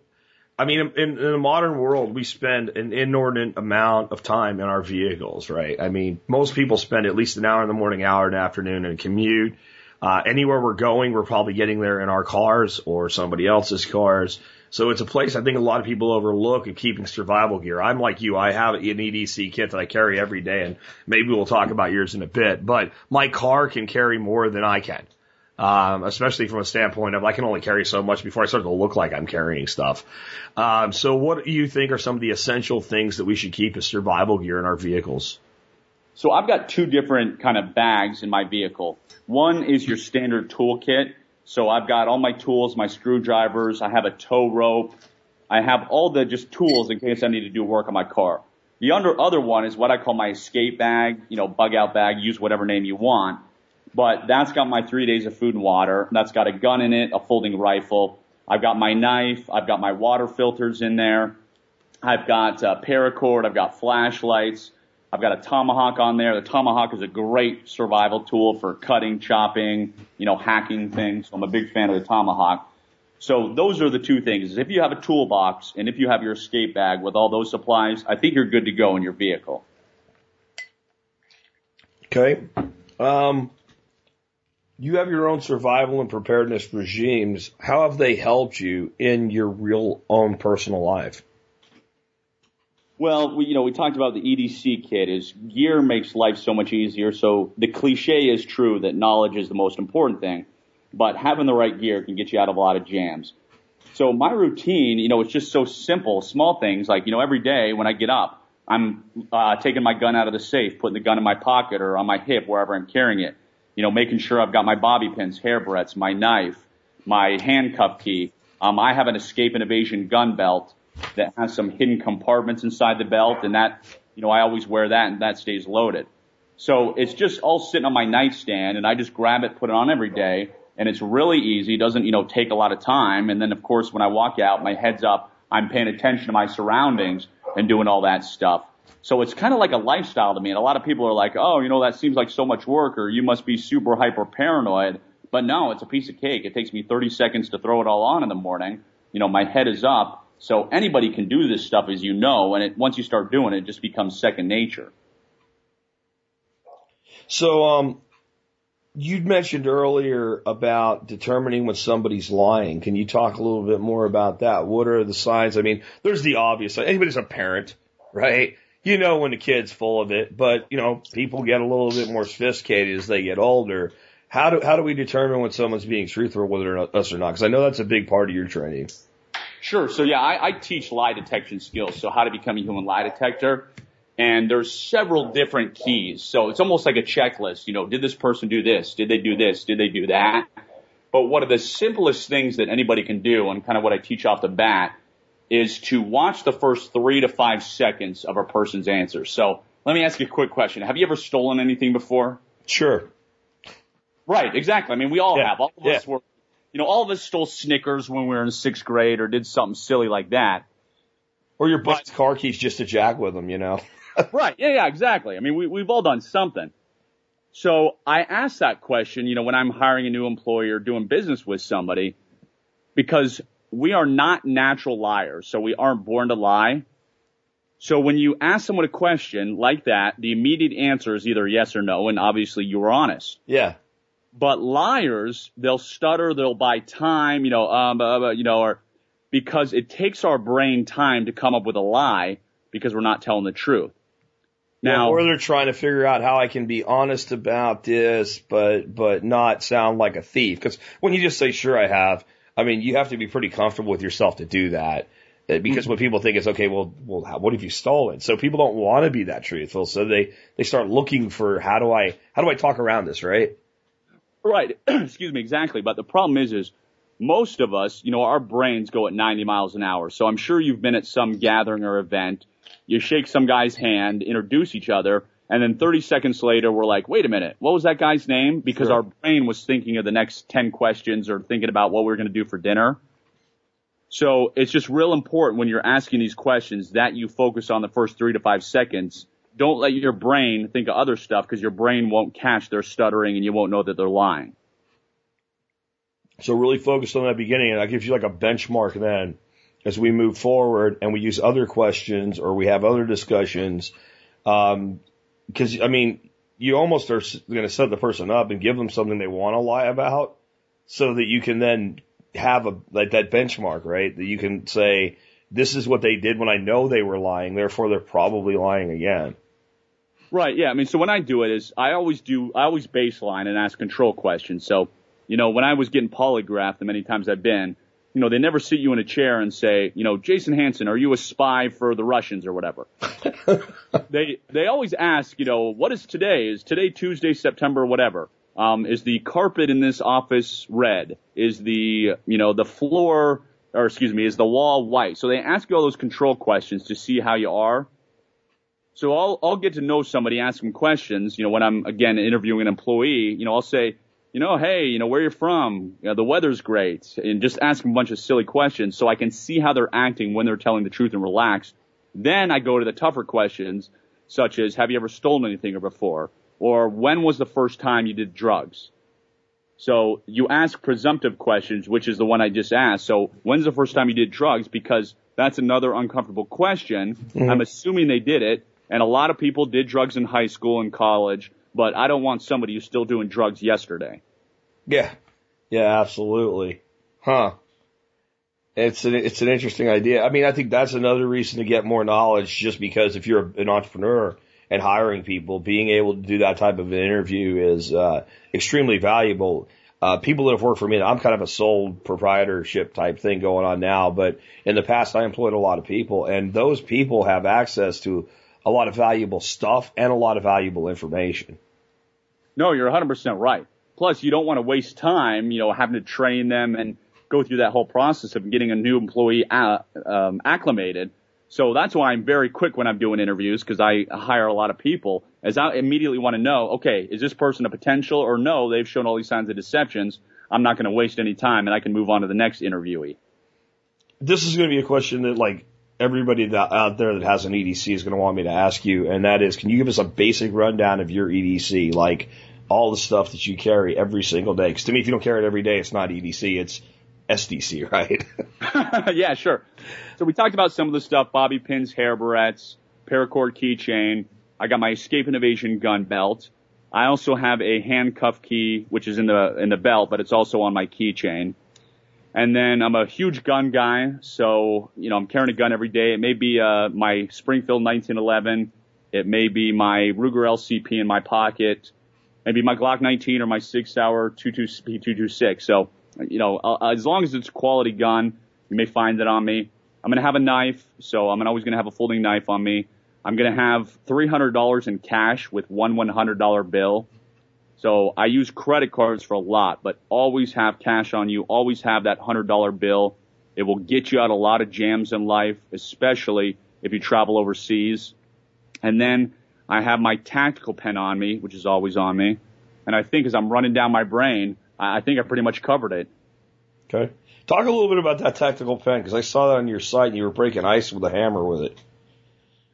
I mean, in, in a modern world, we spend an inordinate amount of time in our vehicles, right? I mean, most people spend at least an hour in the morning, hour in the afternoon in a commute. Uh, anywhere we're going, we're probably getting there in our cars or somebody else's cars. So it's a place I think a lot of people overlook in keeping survival gear. I'm like you. I have an EDC kit that I carry every day and maybe we'll talk about yours in a bit, but my car can carry more than I can um, especially from a standpoint of I can only carry so much before I start to look like I'm carrying stuff. Um, so, what do you think are some of the essential things that we should keep as survival gear in our vehicles? So, I've got two different kind of bags in my vehicle. One is your standard toolkit. So, I've got all my tools, my screwdrivers. I have a tow rope. I have all the just tools in case I need to do work on my car. The under, other one is what I call my escape bag, you know, bug out bag, use whatever name you want. But that's got my three days of food and water. That's got a gun in it, a folding rifle. I've got my knife. I've got my water filters in there. I've got uh, paracord. I've got flashlights. I've got a tomahawk on there. The tomahawk is a great survival tool for cutting, chopping, you know, hacking things. So I'm a big fan of the tomahawk. So those are the two things. If you have a toolbox and if you have your escape bag with all those supplies, I think you're good to go in your vehicle. Okay. Um, you have your own survival and preparedness regimes. How have they helped you in your real own personal life? Well, we, you know, we talked about the EDC kit is gear makes life so much easier. So the cliche is true that knowledge is the most important thing, but having the right gear can get you out of a lot of jams. So my routine, you know, it's just so simple, small things like, you know, every day when I get up, I'm uh, taking my gun out of the safe, putting the gun in my pocket or on my hip, wherever I'm carrying it you know, making sure I've got my bobby pins, hair barrettes, my knife, my handcuff key. Um, I have an escape and evasion gun belt that has some hidden compartments inside the belt, and that, you know, I always wear that, and that stays loaded. So it's just all sitting on my nightstand, and I just grab it, put it on every day, and it's really easy. It doesn't, you know, take a lot of time. And then, of course, when I walk out, my head's up, I'm paying attention to my surroundings and doing all that stuff. So it's kind of like a lifestyle to me. And a lot of people are like, oh, you know, that seems like so much work or you must be super hyper paranoid. But no, it's a piece of cake. It takes me 30 seconds to throw it all on in the morning. You know, my head is up. So anybody can do this stuff, as you know, and it, once you start doing it, it just becomes second nature. So, um, you'd mentioned earlier about determining when somebody's lying. Can you talk a little bit more about that? What are the signs? I mean, there's the obvious. Anybody's a parent, right? You know when the kid's full of it, but you know, people get a little bit more sophisticated as they get older. How do, how do we determine when someone's being truthful, whether or not, us or not? Because I know that's a big part of your training. Sure. So yeah, I, I teach lie detection skills. So how to become a human lie detector. And there's several different keys. So it's almost like a checklist. You know, did this person do this? Did they do this? Did they do that? But one of the simplest things that anybody can do, and kind of what I teach off the bat, is to watch the first three to five seconds of a person's answer. So let me ask you a quick question. Have you ever stolen anything before? Sure. Right, exactly. I mean, we all Yeah. have. All of Yeah. us were, you know, all of us stole Snickers when we were in sixth grade or did something silly like that. Or your buddy's car keys just to jack with them, you know? Right. Yeah, yeah, exactly. I mean, we, we've all done something. So I ask that question, you know, when I'm hiring a new employee or doing business with somebody, because we are not natural liars. So we aren't born to lie. So when you ask someone a question like that, the immediate answer is either yes or no, and obviously you were honest. Yeah. But liars, they'll stutter, they'll buy time, you know, um, uh, uh, you know, or because it takes our brain time to come up with a lie because we're not telling the truth. Now, or they're trying to figure out how I can be honest about this, but but not sound like a thief. Because when you just say "sure, I have," I mean you have to be pretty comfortable with yourself to do that. Uh, Because what people think is okay, well, well, how, what have you stolen? So people don't want to be that truthful, so they they start looking for how do I how do I talk around this, right? Right, excuse me, exactly. But the problem is, is most of us, you know, our brains go at 90 miles an hour. So I'm sure you've been at some gathering or event. You shake some guy's hand, introduce each other, and then 30 seconds later, we're like, wait a minute, what was that guy's name? Because Sure. our brain was thinking of the next 10 questions or thinking about what we we're going to do for dinner. So it's just real important when you're asking these questions that you focus on the first three to five seconds. Don't let your brain think of other stuff because your brain won't catch their stuttering and you won't know that they're lying. So really focused on that beginning, and that gives you like a benchmark then as we move forward and we use other questions or we have other discussions. Um, cause I mean, you almost are going to set the person up and give them something they want to lie about so that you can then have a, like that benchmark, right? That you can say, this is what they did when I know they were lying, therefore they're probably lying again. Right. Yeah. I mean, so when I do it is I always do, I always baseline and ask control questions. So, you know, when I was getting polygraphed the many times I've been, you know, they never sit you in a chair and say, you know, Jason Hanson, are you a spy for the Russians or whatever? they, they always ask, you know, what is today? Is today Tuesday, September, whatever? Um, is the carpet in this office red? Is the, you know, the floor, or excuse me, is the wall white? So they ask you all those control questions to see how you are. So I'll, I'll get to know somebody, ask them questions, you know, when I'm, again, interviewing an employee, you know, I'll say, you know, hey, you know, where you're from, you know, the weather's great, and just ask them a bunch of silly questions so I can see how they're acting when they're telling the truth and relaxed. Then I go to the tougher questions, such as, have you ever stolen anything before? Or when was the first time you did drugs? So you ask presumptive questions, which is the one I just asked. So when's the first time you did drugs? Because that's another uncomfortable question. Mm-hmm. I'm assuming they did it. And a lot of people did drugs in high school and college, but I don't want somebody who's still doing drugs yesterday. Yeah. Yeah, absolutely. Huh. It's an, it's an interesting idea. I mean, I think that's another reason to get more knowledge just because if you're an entrepreneur and hiring people, being able to do that type of an interview is, uh, extremely valuable. Uh, people that have worked for me, I'm kind of a sole proprietorship type thing going on now, but in the past I employed a lot of people and those people have access to a lot of valuable stuff and a lot of valuable information. No, you're 100% right. Plus, you don't want to waste time, you know, having to train them and go through that whole process of getting a new employee uh, um, acclimated. So that's why I'm very quick when I'm doing interviews because I hire a lot of people. As I immediately want to know, okay, is this person a potential or no? They've shown all these signs of deceptions. I'm not going to waste any time, and I can move on to the next interviewee. this is going to be a question that like everybody that out there that has an EDC is going to want me to ask you, and that is, can you give us a basic rundown of your EDC? Like, all the stuff that you carry every single day. Because to me, if you don't carry it every day, it's not EDC, it's SDC, right? yeah, sure. So we talked about some of the stuff: bobby pins, hair barrettes, paracord keychain. I got my escape and evasion gun belt. I also have a handcuff key, which is in the in the belt, but it's also on my keychain. And then I'm a huge gun guy, so you know I'm carrying a gun every day. It may be uh, my Springfield 1911, it may be my Ruger LCP in my pocket, maybe my Glock 19 or my Sig Sauer 226. So you know, uh, as long as it's a quality gun, you may find it on me. I'm gonna have a knife, so I'm always gonna have a folding knife on me. I'm going to have $300 in cash with one $100 bill. So I use credit cards for a lot, but always have cash on you. Always have that $100 bill. It will get you out a lot of jams in life, especially if you travel overseas. And then I have my tactical pen on me, which is always on me. And I think as I'm running down my brain, I think I pretty much covered it. Okay. Talk a little bit about that tactical pen because I saw that on your site and you were breaking ice with a hammer with it.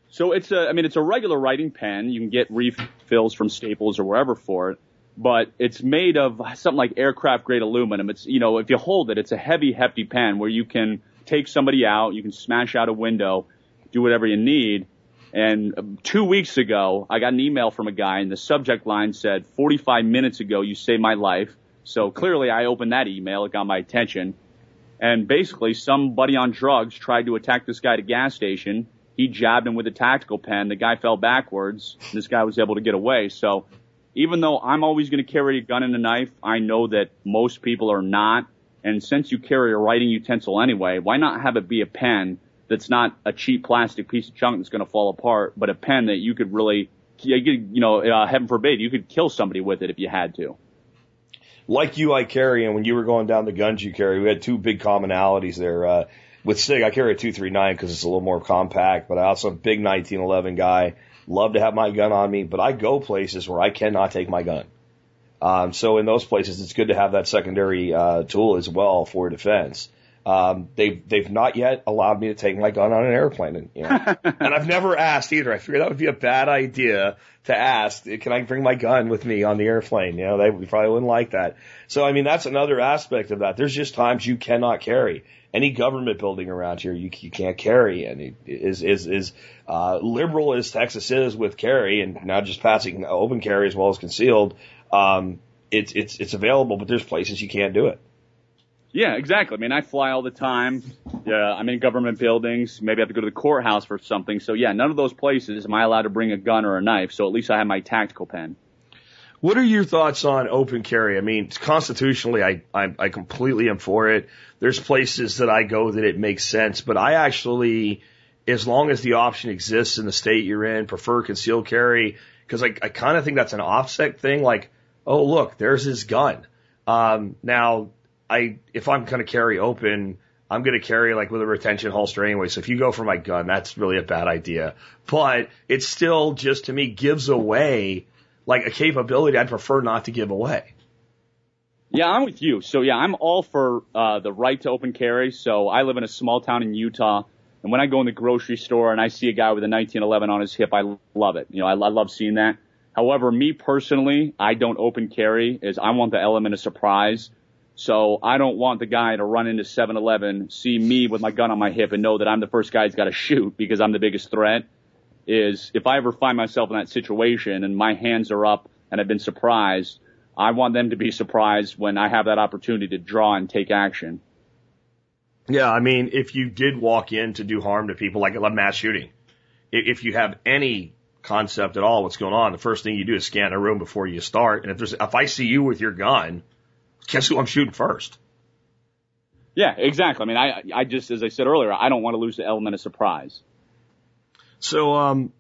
So it's a, I mean, it's a regular writing pen. You can get refills from Staples or wherever for it, but it's made of something like aircraft grade aluminum. It's, you know, if you hold it, it's a heavy, hefty pen where you can take somebody out, you can smash out a window, do whatever you need. And two weeks ago, I got an email from a guy and the subject line said, 45 minutes ago, you saved my life. So clearly I opened that email. It got my attention. And basically somebody on drugs tried to attack this guy at a gas station he jabbed him with a tactical pen. The guy fell backwards. This guy was able to get away. So even though I'm always going to carry a gun and a knife, I know that most people are not. And since you carry a writing utensil anyway, why not have it be a pen that's not a cheap plastic piece of junk that's going to fall apart, but a pen that you could really, you know, uh, heaven forbid, you could kill somebody with it if you had to. Like you, I carry, and when you were going down the guns you carry, we had two big commonalities there. Uh, with Sig, I carry a 239 because it's a little more compact, but I also a big 1911 guy. Love to have my gun on me, but I go places where I cannot take my gun. Um, so in those places, it's good to have that secondary uh, tool as well for defense. Um, they've they've not yet allowed me to take my gun on an airplane, and, you know, and I've never asked either. I figured that would be a bad idea to ask. Can I bring my gun with me on the airplane? You know, they probably wouldn't like that. So I mean, that's another aspect of that. There's just times you cannot carry any government building around here. You, you can't carry, and is is is uh, liberal as Texas is with carry, and now just passing open carry as well as concealed. Um, it's it's it's available, but there's places you can't do it. Yeah, exactly. I mean, I fly all the time. Yeah, I'm in government buildings. Maybe I have to go to the courthouse for something. So yeah, none of those places am I allowed to bring a gun or a knife. So at least I have my tactical pen. What are your thoughts on open carry? I mean, constitutionally, I, I, I completely am for it. There's places that I go that it makes sense, but I actually, as long as the option exists in the state you're in, prefer concealed carry because I, I kind of think that's an offset thing. Like, oh, look, there's his gun. Um, now I if I'm going to carry open, I'm going to carry like with a retention holster anyway. So if you go for my gun, that's really a bad idea. But it still just to me gives away like a capability I'd prefer not to give away. Yeah, I'm with you. So yeah, I'm all for uh, the right to open carry. So I live in a small town in Utah, and when I go in the grocery store and I see a guy with a 1911 on his hip, I love it. You know, I, I love seeing that. However, me personally, I don't open carry, is I want the element of surprise. So I don't want the guy to run into 7-Eleven, see me with my gun on my hip and know that I'm the first guy he's got to shoot because I'm the biggest threat. Is if I ever find myself in that situation and my hands are up and I've been surprised, I want them to be surprised when I have that opportunity to draw and take action. Yeah, I mean, if you did walk in to do harm to people, like a mass shooting, if you have any concept at all what's going on, the first thing you do is scan a room before you start. And if there's, if I see you with your gun, guess who I'm shooting first? Yeah, exactly. I mean, I, I just, as I said earlier, I don't want to lose the element of surprise. So, um,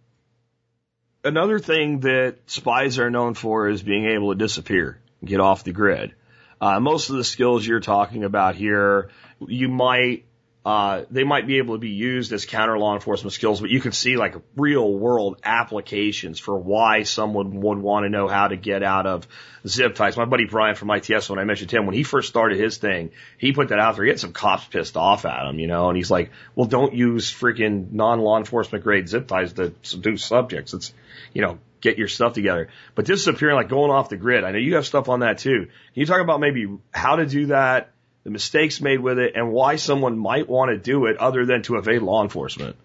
another thing that spies are known for is being able to disappear, get off the grid. Uh, most of the skills you're talking about here, you might uh, they might be able to be used as counter law enforcement skills, but you can see like real world applications for why someone would want to know how to get out of zip ties. My buddy Bryan from ITS, when I mentioned him, when he first started his thing, he put that out there. He had some cops pissed off at him, you know, and he's like, well, don't use freaking non law enforcement grade zip ties to seduce subjects. It's, you know, get your stuff together. But disappearing, like going off the grid, I know you have stuff on that too. Can you talk about maybe how to do that, the mistakes made with it, and why someone might want to do it other than to evade law enforcement?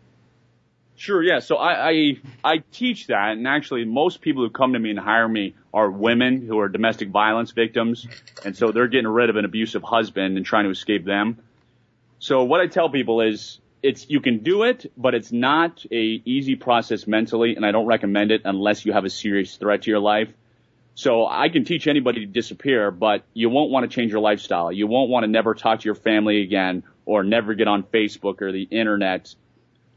Sure, yeah. So I, I I teach that, and actually, most people who come to me and hire me are women who are domestic violence victims, and so they're getting rid of an abusive husband and trying to escape them. So what I tell people is, it's you can do it, but it's not a easy process mentally, and I don't recommend it unless you have a serious threat to your life. So I can teach anybody to disappear, but you won't want to change your lifestyle. You won't want to never talk to your family again, or never get on Facebook or the internet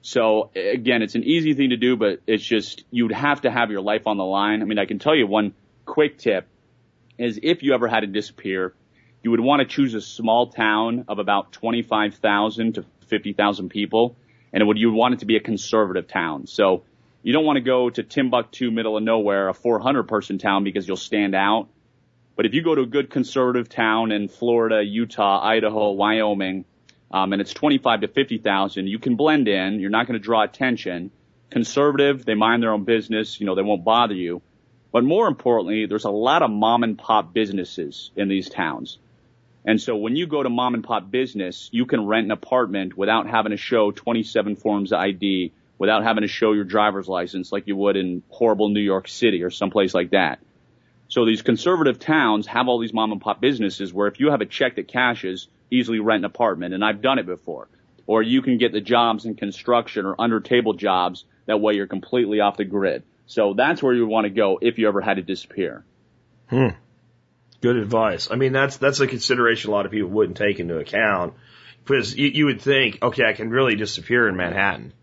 so again, it's an easy thing to do, but it's just, you'd have to have your life on the line. I mean, I can tell you one quick tip is if you ever had to disappear, you would want to choose a small town of about 25,000 to 50,000 people, and it would, you would want it to be a conservative town. So you don't want to go to Timbuktu, middle of nowhere, a 400 person town because you'll stand out. But if you go to a good conservative town in Florida, Utah, Idaho, Wyoming, um, and it's 25 to 50,000, you can blend in. You're not going to draw attention. Conservative, they mind their own business. You know, they won't bother you. But more importantly, there's a lot of mom and pop businesses in these towns. And so when you go to mom and pop business, you can rent an apartment without having to show 27 forms of ID, without having to show your driver's license like you would in horrible New York City or someplace like that. So these conservative towns have all these mom and pop businesses where if you have a check that cashes, easily rent an apartment, and I've done it before. Or you can get the jobs in construction or under table jobs. That way you're completely off the grid. So that's where you want to go if you ever had to disappear. Hmm. Good advice. I mean, that's that's a consideration a lot of people wouldn't take into account because you, you would think, okay, I can really disappear in Manhattan.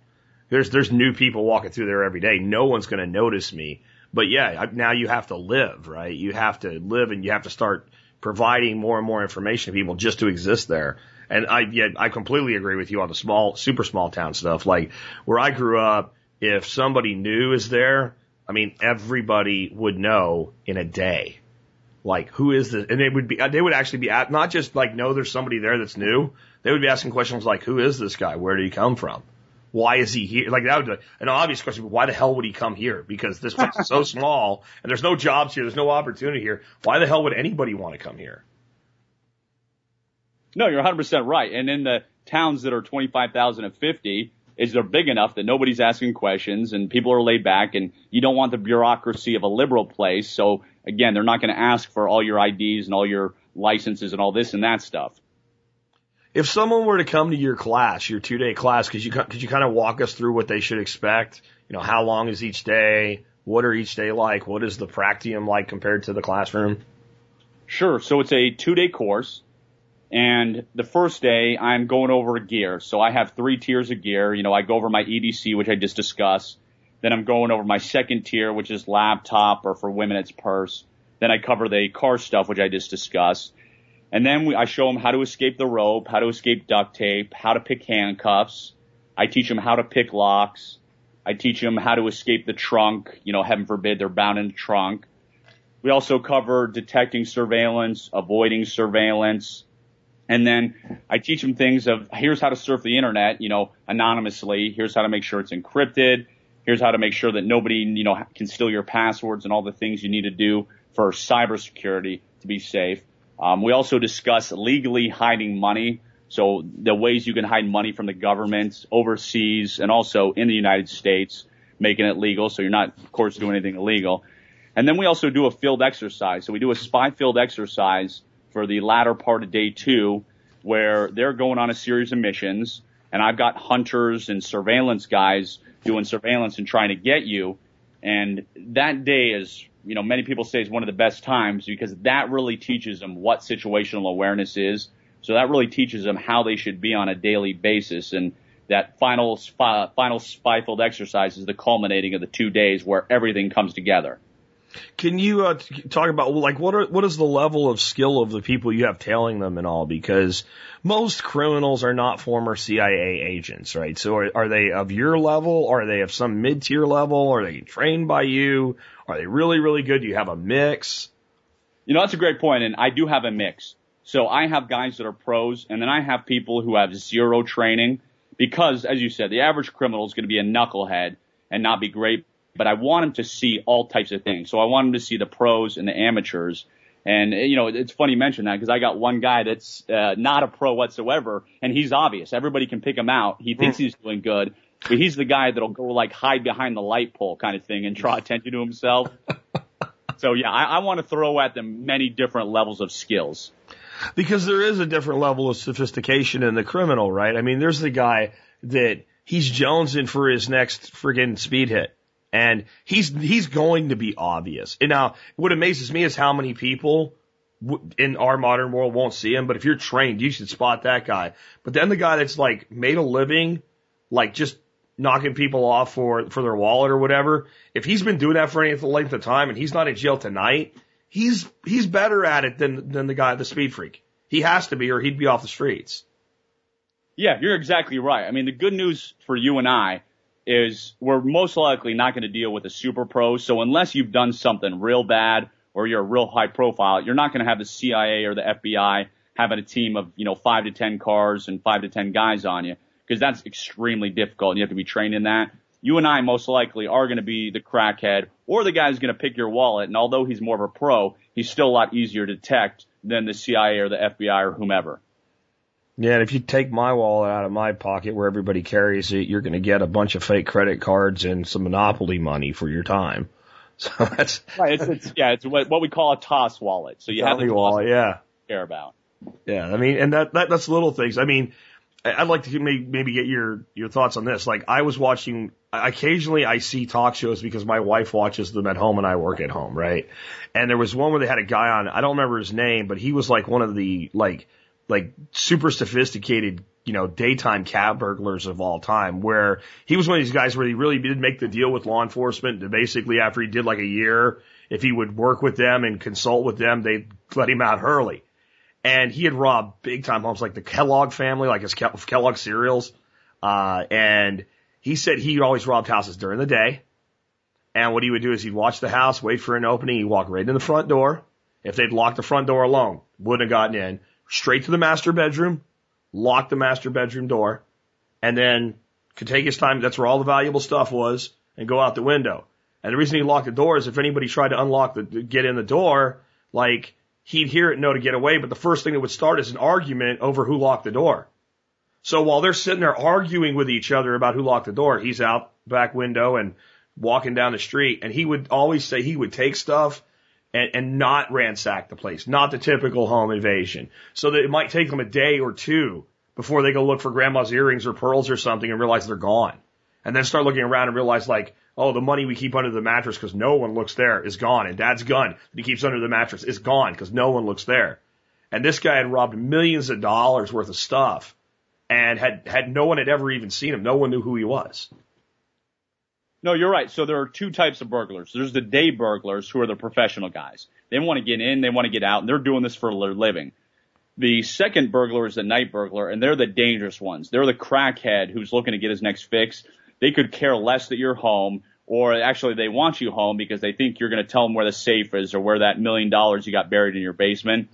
There's there's new people walking through there every day. No one's going to notice me. But yeah, now you have to live, right? You have to live and you have to start providing more and more information to people just to exist there. And I, yeah, I completely agree with you on the small, super small town stuff. Like where I grew up, if somebody new is there, I mean, everybody would know in a day. Like, who is this? And they would be, they would actually be at, not just like know there's somebody there that's new. They would be asking questions like, who is this guy? Where did he come from? Why is he here? Like that would be an obvious question. But why the hell would he come here? Because this place is so small and there's no jobs here. There's no opportunity here. Why the hell would anybody want to come here? No, you're 100% right. And in the towns that are 25,000 and 50, is they're big enough that nobody's asking questions and people are laid back and you don't want the bureaucracy of a liberal place. So again, they're not going to ask for all your IDs and all your licenses and all this and that stuff. If someone were to come to your class, your two day class, could you could you kind of walk us through what they should expect? You know, how long is each day? What are each day like? What is the practium like compared to the classroom? Sure. So it's a two day course. And the first day I'm going over gear. So I have three tiers of gear. You know, I go over my EDC, which I just discussed. Then I'm going over my second tier, which is laptop or for women it's purse. Then I cover the car stuff, which I just discussed. And then we, I show them how to escape the rope, how to escape duct tape, how to pick handcuffs. I teach them how to pick locks. I teach them how to escape the trunk. You know, heaven forbid they're bound in the trunk. We also cover detecting surveillance, avoiding surveillance. And then I teach them things of here's how to surf the internet, you know, anonymously. Here's how to make sure it's encrypted. Here's how to make sure that nobody, you know, can steal your passwords and all the things you need to do for cybersecurity to be safe. Um, we also discuss legally hiding money. So the ways you can hide money from the government overseas and also in the United States, making it legal. So you're not, of course, doing anything illegal. And then we also do a field exercise. So we do a spy field exercise for the latter part of day two where they're going on a series of missions and I've got hunters and surveillance guys doing surveillance and trying to get you. And that day is you know, many people say is one of the best times because that really teaches them what situational awareness is. So that really teaches them how they should be on a daily basis. And that final final spy field exercise is the culminating of the two days where everything comes together. Can you uh, talk about like what are what is the level of skill of the people you have tailing them and all? Because most criminals are not former CIA agents, right? So are, are they of your level? Are they of some mid tier level? Are they trained by you? Are they really really good? Do you have a mix? You know that's a great point, and I do have a mix. So I have guys that are pros, and then I have people who have zero training because, as you said, the average criminal is going to be a knucklehead and not be great but I want him to see all types of things. So I want him to see the pros and the amateurs. And you know, it's funny you mention that because I got one guy that's uh, not a pro whatsoever, and he's obvious. Everybody can pick him out. He thinks he's doing good, but he's the guy that'll go like hide behind the light pole kind of thing and draw attention to himself. so yeah, I, I want to throw at them many different levels of skills. Because there is a different level of sophistication in the criminal, right? I mean, there's the guy that he's jonesing for his next friggin' speed hit. And he's, he's going to be obvious. And now, what amazes me is how many people in our modern world won't see him. But if you're trained, you should spot that guy. But then the guy that's like made a living, like just knocking people off for, for their wallet or whatever. If he's been doing that for any length of time and he's not in jail tonight, he's, he's better at it than, than the guy, the speed freak. He has to be or he'd be off the streets. Yeah, you're exactly right. I mean, the good news for you and I is we're most likely not going to deal with a super pro. So unless you've done something real bad or you're a real high profile, you're not going to have the CIA or the FBI having a team of, you know, five to 10 cars and five to 10 guys on you because that's extremely difficult and you have to be trained in that. You and I most likely are going to be the crackhead or the guy who's going to pick your wallet. And although he's more of a pro, he's still a lot easier to detect than the CIA or the FBI or whomever. Yeah, and if you take my wallet out of my pocket where everybody carries it, you're going to get a bunch of fake credit cards and some monopoly money for your time. So that's right. It's, it's yeah, it's what, what we call a toss wallet. So you have the wallet, yeah. Care about. Yeah, I mean, and that, that that's little things. I mean, I'd like to maybe, maybe get your your thoughts on this. Like, I was watching. Occasionally, I see talk shows because my wife watches them at home and I work at home, right? And there was one where they had a guy on. I don't remember his name, but he was like one of the like like super sophisticated, you know, daytime cat burglars of all time, where he was one of these guys where he really did make the deal with law enforcement to basically after he did like a year, if he would work with them and consult with them, they'd let him out early. And he had robbed big time homes like the Kellogg family, like his Kellogg cereals. Uh, and he said he always robbed houses during the day. And what he would do is he'd watch the house, wait for an opening, he'd walk right in the front door. If they'd locked the front door alone, wouldn't have gotten in straight to the master bedroom, lock the master bedroom door, and then could take his time. That's where all the valuable stuff was and go out the window. And the reason he locked the door is if anybody tried to unlock the, get in the door, like he'd hear it know to get away. But the first thing that would start is an argument over who locked the door. So while they're sitting there arguing with each other about who locked the door, he's out back window and walking down the street. And he would always say he would take stuff and, and not ransack the place, not the typical home invasion. So that it might take them a day or two before they go look for grandma's earrings or pearls or something and realize they're gone. And then start looking around and realize like, oh, the money we keep under the mattress because no one looks there is gone. And dad's gun that he keeps under the mattress is gone because no one looks there. And this guy had robbed millions of dollars worth of stuff and had, had no one had ever even seen him. No one knew who he was. No, you're right. So there are two types of burglars. There's the day burglars who are the professional guys. They want to get in, they want to get out, and they're doing this for their living. The second burglar is the night burglar, and they're the dangerous ones. They're the crackhead who's looking to get his next fix. They could care less that you're home, or actually they want you home because they think you're going to tell them where the safe is or where that million dollars you got buried in your basement.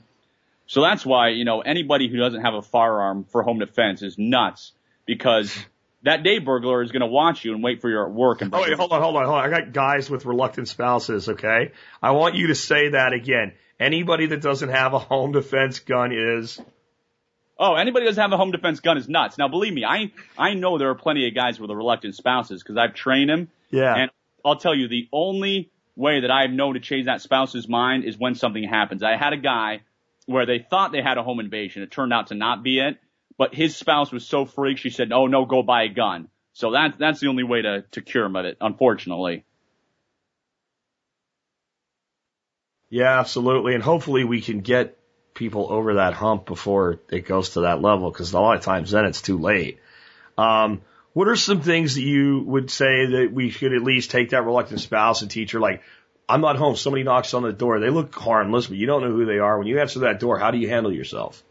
So that's why, you know, anybody who doesn't have a firearm for home defense is nuts because that day burglar is going to watch you and wait for your work. And oh, wait, hold on, hold on, hold on. I got guys with reluctant spouses. Okay, I want you to say that again. Anybody that doesn't have a home defense gun is. Oh, anybody that doesn't have a home defense gun is nuts. Now, believe me, I I know there are plenty of guys with reluctant spouses because I've trained them. Yeah. And I'll tell you, the only way that I've known to change that spouse's mind is when something happens. I had a guy where they thought they had a home invasion. It turned out to not be it but his spouse was so freaked, she said, "Oh no, go buy a gun." So that's that's the only way to to cure him of it, unfortunately. Yeah, absolutely, and hopefully we can get people over that hump before it goes to that level, because a lot of times then it's too late. Um, what are some things that you would say that we should at least take that reluctant spouse and teach her like, I'm not home. Somebody knocks on the door. They look harmless, but you don't know who they are. When you answer that door, how do you handle yourself?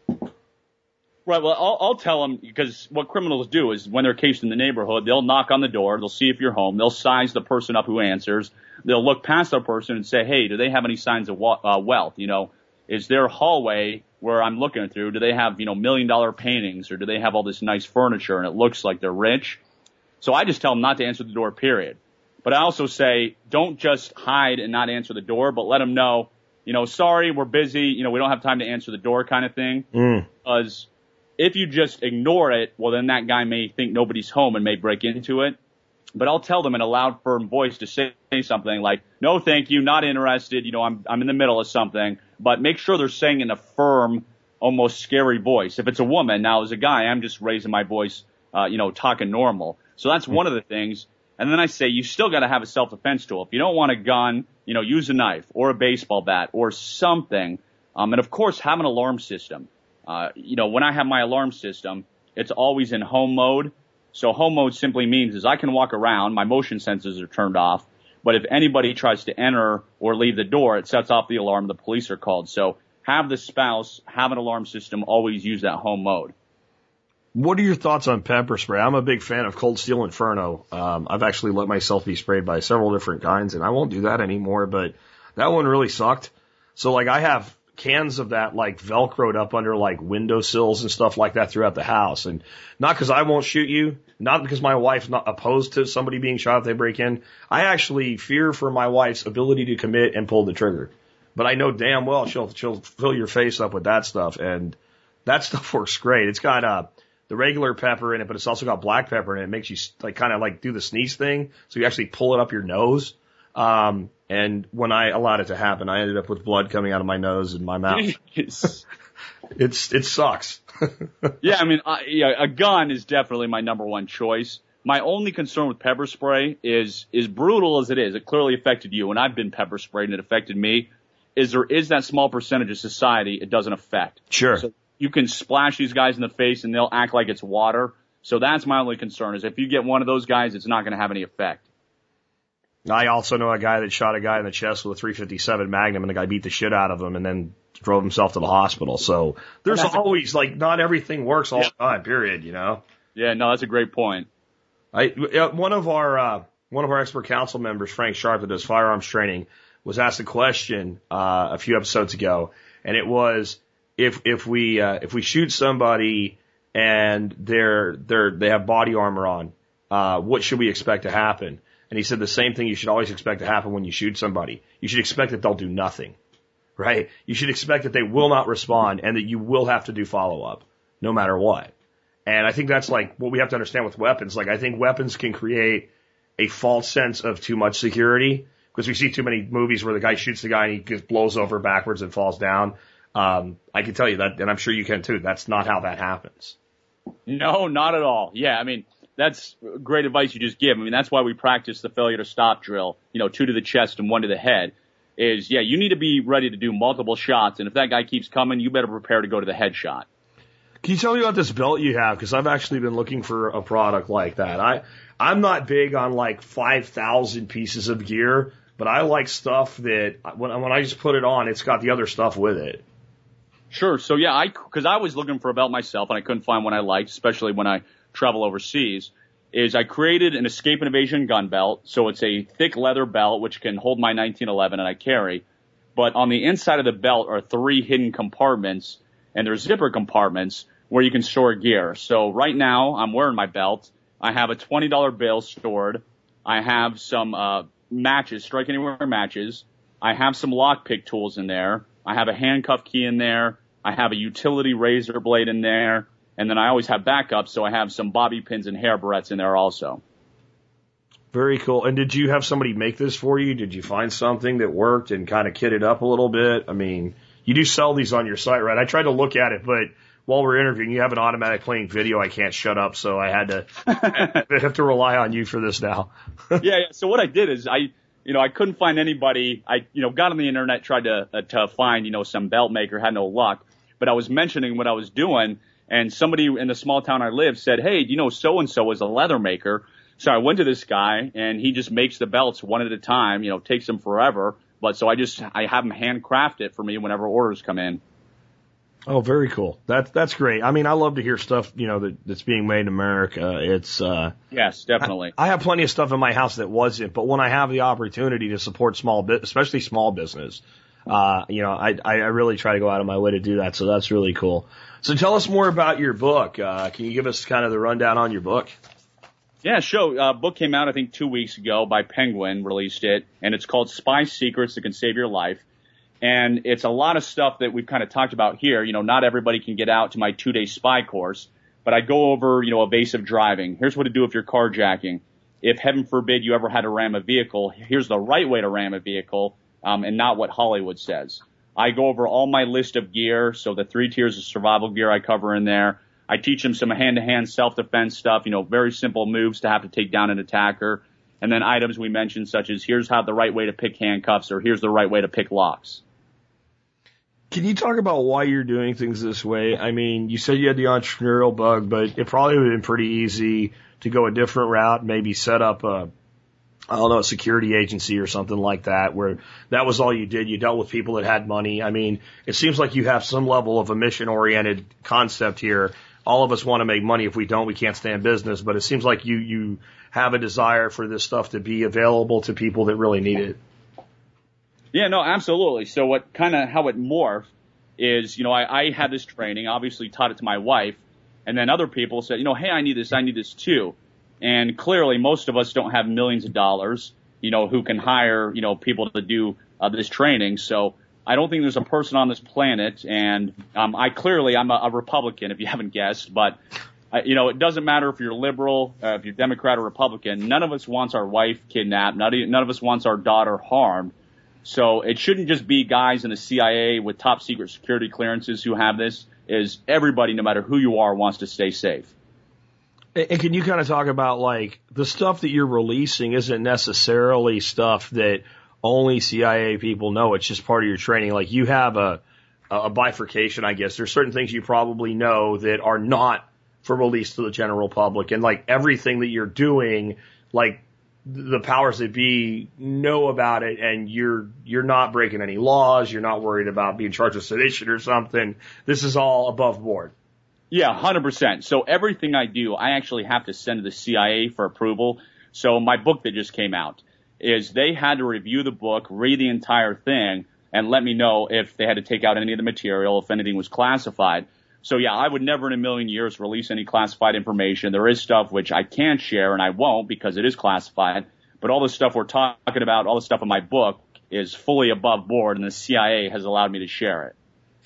Right. Well, I'll, I'll tell them because what criminals do is when they're cased in the neighborhood, they'll knock on the door, they'll see if you're home, they'll size the person up who answers, they'll look past that person and say, hey, do they have any signs of uh, wealth? You know, is their hallway where I'm looking through, do they have, you know, million dollar paintings or do they have all this nice furniture and it looks like they're rich? So I just tell them not to answer the door, period. But I also say don't just hide and not answer the door, but let them know, you know, sorry, we're busy, you know, we don't have time to answer the door kind of thing. Mm. Because if you just ignore it, well then that guy may think nobody's home and may break into it. But I'll tell them in a loud, firm voice to say something like, no, thank you, not interested, you know, I'm, I'm in the middle of something, but make sure they're saying in a firm, almost scary voice. If it's a woman, now as a guy, I'm just raising my voice, uh, you know, talking normal. So that's one of the things. And then I say, you still got to have a self-defense tool. If you don't want a gun, you know, use a knife or a baseball bat or something. Um, and of course, have an alarm system. Uh, you know, when I have my alarm system, it's always in home mode. So home mode simply means is I can walk around, my motion sensors are turned off, but if anybody tries to enter or leave the door, it sets off the alarm, the police are called. So have the spouse have an alarm system, always use that home mode. What are your thoughts on pepper spray? I'm a big fan of Cold Steel Inferno. Um, I've actually let myself be sprayed by several different kinds, and I won't do that anymore. But that one really sucked. So like I have cans of that like velcroed up under like windowsills and stuff like that throughout the house, and not because I won't shoot you, not because my wife's not opposed to somebody being shot if they break in. I actually fear for my wife's ability to commit and pull the trigger. But I know damn well she'll she'll fill your face up with that stuff, and that stuff works great. It's got uh the regular pepper in it, but it's also got black pepper in it. It makes you like kind of like do the sneeze thing. So you actually pull it up your nose. Um, and when I allowed it to happen, I ended up with blood coming out of my nose and my mouth. it's, it sucks. yeah, I mean, I, yeah, a gun is definitely my number one choice. My only concern with pepper spray is, is brutal as it is, it clearly affected you, and I've been pepper sprayed and it affected me, is there is that small percentage of society it doesn't affect. Sure. So you can splash these guys in the face and they'll act like it's water. So that's my only concern is if you get one of those guys, it's not going to have any effect. I also know a guy that shot a guy in the chest with a 357 Magnum and the guy beat the shit out of him and then drove himself to the hospital. So there's always like not everything works all yeah. the time, period, you know? Yeah, no, that's a great point. I, one of our, uh, one of our expert council members, Frank Sharp, that does firearms training, was asked a question, uh, a few episodes ago, and it was, if if we uh, if we shoot somebody and they're they're they have body armor on, uh, what should we expect to happen? And he said the same thing you should always expect to happen when you shoot somebody. You should expect that they'll do nothing, right? You should expect that they will not respond and that you will have to do follow up no matter what. And I think that's like what we have to understand with weapons. Like I think weapons can create a false sense of too much security because we see too many movies where the guy shoots the guy and he just blows over backwards and falls down. Um, I can tell you that, and I'm sure you can too. That's not how that happens. No, not at all. Yeah, I mean, that's great advice you just give. I mean, that's why we practice the failure to stop drill. You know, two to the chest and one to the head. Is yeah, you need to be ready to do multiple shots, and if that guy keeps coming, you better prepare to go to the head shot. Can you tell me about this belt you have? Because I've actually been looking for a product like that. I I'm not big on like five thousand pieces of gear, but I like stuff that when when I just put it on, it's got the other stuff with it. Sure. So yeah, I because I was looking for a belt myself and I couldn't find one I liked, especially when I travel overseas. Is I created an escape and evasion gun belt. So it's a thick leather belt which can hold my 1911 and I carry. But on the inside of the belt are three hidden compartments and they're zipper compartments where you can store gear. So right now I'm wearing my belt. I have a $20 bill stored. I have some uh, matches, strike anywhere matches. I have some lockpick tools in there. I have a handcuff key in there. I have a utility razor blade in there, and then I always have backups, so I have some bobby pins and hair barrettes in there also. Very cool. And did you have somebody make this for you? Did you find something that worked and kind of kit it up a little bit? I mean, you do sell these on your site, right? I tried to look at it, but while we're interviewing, you have an automatic playing video. I can't shut up, so I had to I have to rely on you for this now. yeah, yeah. So what I did is I you know, I couldn't find anybody. I, you know, got on the internet, tried to, uh, to find, you know, some belt maker, had no luck but I was mentioning what I was doing and somebody in the small town I live said, Hey, you know, so and so is a leather maker. So I went to this guy and he just makes the belts one at a time, you know, takes them forever. But so I just, I have him handcraft it for me whenever orders come in. Oh, very cool. That's that's great. I mean, I love to hear stuff, you know, that, that's being made in America. It's uh Yes, definitely. I, I have plenty of stuff in my house that wasn't, but when I have the opportunity to support small especially small business, uh, you know, I, I really try to go out of my way to do that. So that's really cool. So tell us more about your book. Uh, can you give us kind of the rundown on your book? Yeah, sure. uh, book came out I think two weeks ago by Penguin released it, and it's called Spy Secrets That Can Save Your Life. And it's a lot of stuff that we've kind of talked about here. You know, not everybody can get out to my two day spy course, but I go over, you know, evasive driving. Here's what to do if you're carjacking. If heaven forbid you ever had to ram a vehicle, here's the right way to ram a vehicle, um, and not what Hollywood says. I go over all my list of gear, so the three tiers of survival gear I cover in there. I teach them some hand-to-hand self-defense stuff, you know, very simple moves to have to take down an attacker. And then items we mentioned such as here's how the right way to pick handcuffs or here's the right way to pick locks. Can you talk about why you're doing things this way? I mean, you said you had the entrepreneurial bug, but it probably would have been pretty easy to go a different route, maybe set up a, I don't know, a security agency or something like that, where that was all you did. You dealt with people that had money. I mean, it seems like you have some level of a mission oriented concept here all of us want to make money. If we don't, we can't stay in business. But it seems like you you have a desire for this stuff to be available to people that really need it. Yeah, no, absolutely. So what kind of how it morphed is, you know, I, I had this training, obviously taught it to my wife, and then other people said, you know, hey, I need this, I need this too. And clearly, most of us don't have millions of dollars, you know, who can hire, you know, people to do uh, this training. So I don't think there's a person on this planet, and um, I clearly I'm a, a Republican if you haven't guessed, but uh, you know it doesn't matter if you're liberal, uh, if you're Democrat or Republican. None of us wants our wife kidnapped. None none of us wants our daughter harmed. So it shouldn't just be guys in the CIA with top secret security clearances who have this. Is everybody, no matter who you are, wants to stay safe. And can you kind of talk about like the stuff that you're releasing isn't necessarily stuff that only CIA people know. It's just part of your training. Like you have a, a bifurcation, I guess. There's certain things you probably know that are not for release to the general public. And like everything that you're doing, like the powers that be know about it and you're, you're not breaking any laws. You're not worried about being charged with sedition or something. This is all above board. Yeah, 100%. So everything I do, I actually have to send to the CIA for approval. So my book that just came out, is they had to review the book, read the entire thing, and let me know if they had to take out any of the material, if anything was classified. So yeah, I would never in a million years release any classified information. There is stuff which I can't share and I won't because it is classified. But all the stuff we're talking about, all the stuff in my book is fully above board and the CIA has allowed me to share it.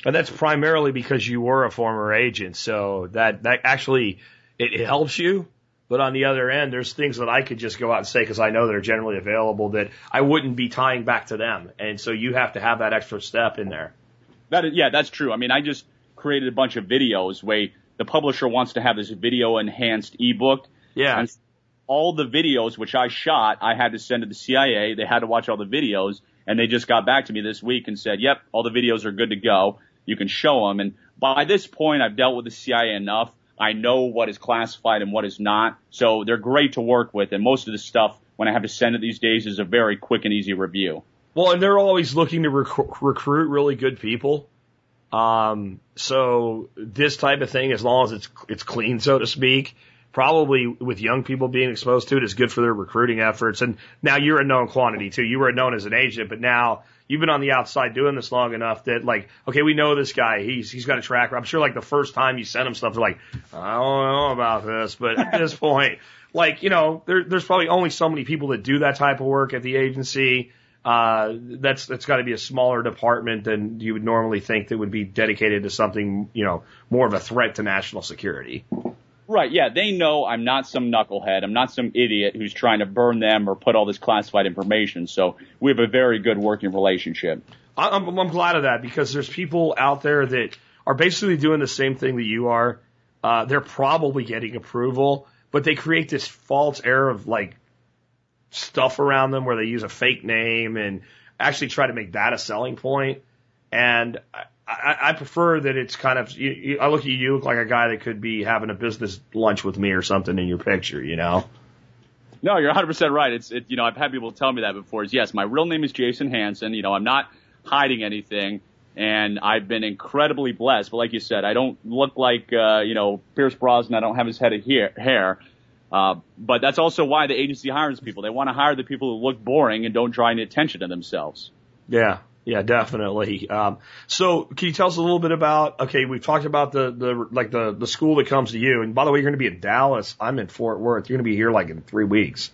And that's primarily because you were a former agent. So that, that actually, it, it helps you but on the other end, there's things that I could just go out and say because I know they're generally available that I wouldn't be tying back to them. And so you have to have that extra step in there. That is, yeah, that's true. I mean, I just created a bunch of videos where the publisher wants to have this video enhanced ebook. Yeah. And all the videos which I shot, I had to send to the CIA. They had to watch all the videos and they just got back to me this week and said, yep, all the videos are good to go. You can show them. And by this point, I've dealt with the CIA enough I know what is classified and what is not. So they're great to work with. And most of the stuff, when I have to send it these days, is a very quick and easy review. Well, and they're always looking to rec- recruit really good people. Um, so this type of thing, as long as it's, it's clean, so to speak, probably with young people being exposed to it is good for their recruiting efforts. And now you're a known quantity too. You were known as an agent, but now you've been on the outside doing this long enough that like, okay, we know this guy. He's he's got a track. I'm sure like the first time you sent him stuff, they're like, I don't know about this, but at this point, like you know, there, there's probably only so many people that do that type of work at the agency. Uh, that's that's got to be a smaller department than you would normally think that would be dedicated to something, you know, more of a threat to national security. Right, yeah, they know I'm not some knucklehead. I'm not some idiot who's trying to burn them or put all this classified information. So we have a very good working relationship. I'm, I'm glad of that because there's people out there that are basically doing the same thing that you are. Uh, they're probably getting approval, but they create this false air of like stuff around them where they use a fake name and actually try to make that a selling point. And I, I prefer that it's kind of. You, you, I look at you, you look like a guy that could be having a business lunch with me or something in your picture, you know. No, you're 100% right. It's, it, you know, I've had people tell me that before. Is yes, my real name is Jason Hanson. You know, I'm not hiding anything, and I've been incredibly blessed. But like you said, I don't look like, uh, you know, Pierce Brosnan. I don't have his head of hair. hair. Uh, but that's also why the agency hires people. They want to hire the people who look boring and don't draw any attention to themselves. Yeah, Yeah, definitely. Um, so can you tell us a little bit about, okay, we've talked about the, the, like the, the school that comes to you. And by the way, you're going to be in Dallas. I'm in Fort Worth. You're going to be here like in three weeks.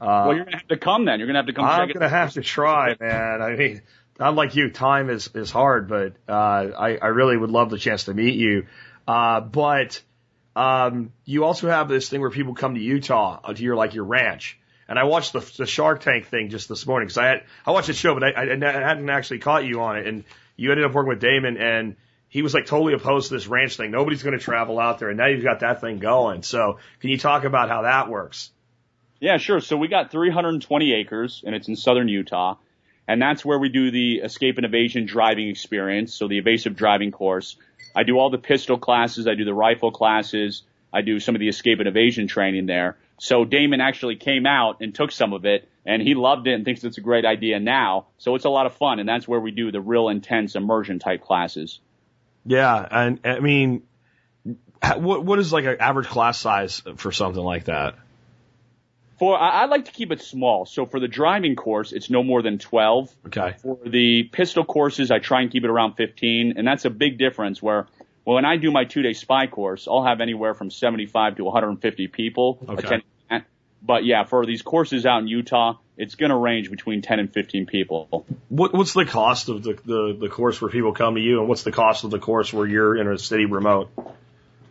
Uh, well, you're going to have to come then. You're going to have to come. I'm going to have to try, man. I mean, not like you, time is, is hard, but, uh, I, I really would love the chance to meet you. Uh, but, um, you also have this thing where people come to Utah uh, to your, like your ranch. And I watched the, the Shark Tank thing just this morning because I had, I watched the show, but I, I, I hadn't actually caught you on it. And you ended up working with Daymond and he was like totally opposed to this ranch thing. Nobody's going to travel out there. And now you've got that thing going. So can you talk about how that works? Yeah, sure. So we got 320 acres and it's in southern Utah. And that's where we do the escape and evasion driving experience. So the evasive driving course. I do all the pistol classes. I do the rifle classes. I do some of the escape and evasion training there. So Daymond actually came out and took some of it and he loved it and thinks it's a great idea now. So it's a lot of fun. And that's where we do the real intense immersion type classes. Yeah. And I mean, what, what is like an average class size for something like that? For I, I like to keep it small. So for the driving course, it's no more than 12. Okay. For the pistol courses, I try and keep it around 15, and that's a big difference. Where when I do my two-day spy course, I'll have anywhere from 75 to 150 people okay. attending that. But yeah, for these courses out in Utah, it's going to range between 10 and 15 people. What, what's the cost of the, the, the course where people come to you, and what's the cost of the course where you're in a city remote?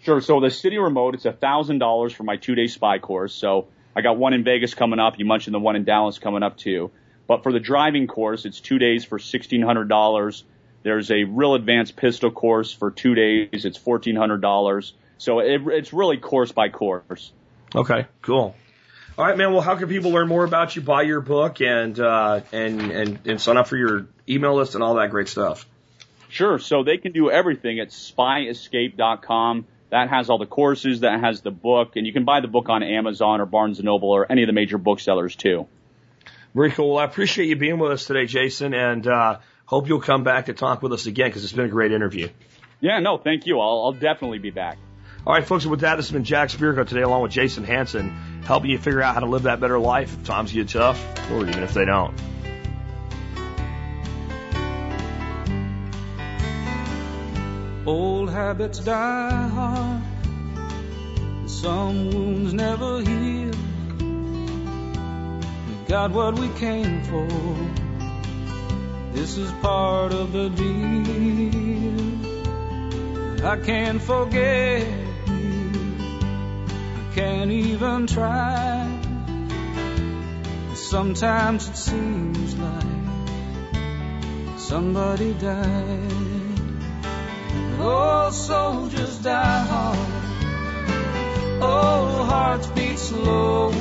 Sure. So the city remote, it's a thousand dollars for my two-day spy course. So I got one in Vegas coming up. You mentioned the one in Dallas coming up too. But for the driving course, it's two days for $1,600. There's a real advanced pistol course for two days. It's $1,400. So it, it's really course by course. Okay, cool. All right, man. Well, how can people learn more about you, buy your book, and uh, and and and sign up for your email list and all that great stuff? Sure. So they can do everything at spyescape.com. That has all the courses, that has the book, and you can buy the book on Amazon or Barnes and Noble or any of the major booksellers too. Very cool. Well, I appreciate you being with us today, Jason, and uh, hope you'll come back to talk with us again because it's been a great interview. Yeah, no, thank you. I'll, I'll definitely be back. All right, folks, with that, this has been Jack Spirko today, along with Jason Hanson, helping you figure out how to live that better life if times get tough, or even if they don't. Old habits die hard, and some wounds never heal. We got what we came for. This is part of the deal. I can't forget you. I can't even try. Sometimes it seems like somebody died. Oh, soldiers die hard. Oh, hearts beat slow.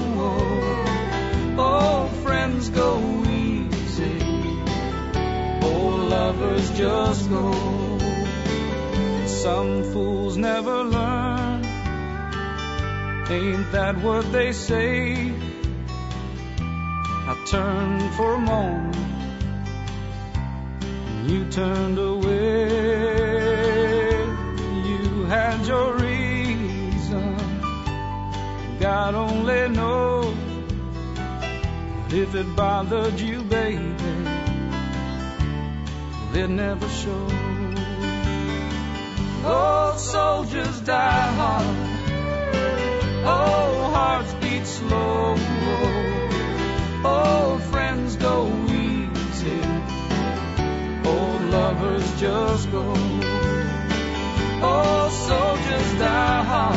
Oh, friends go. Oh, lovers just go. Some fools never learn. Ain't that what they say? I turned for a moment. And you turned away You had your reason. God only knows if it bothered you, baby. It never showed. Oh, soldiers die hard. Oh, hearts beat slow. Oh, friends go easy. Oh, lovers just go. Oh, soldiers die hard.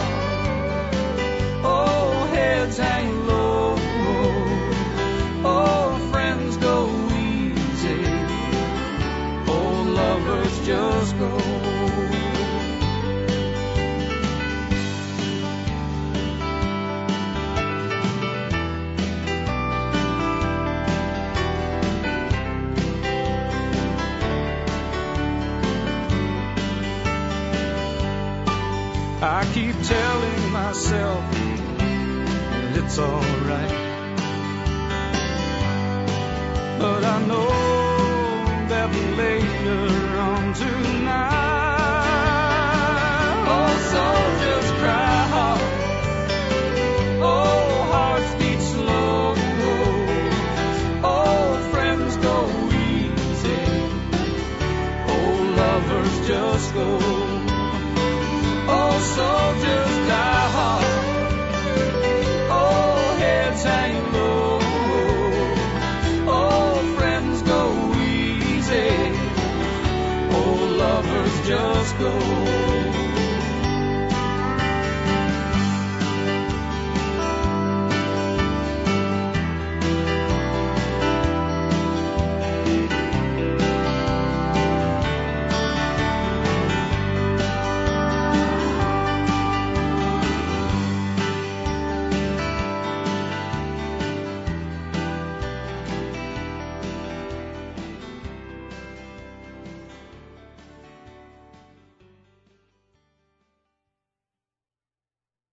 Just go. I keep telling myself that it's alright. But I know that later tonight, go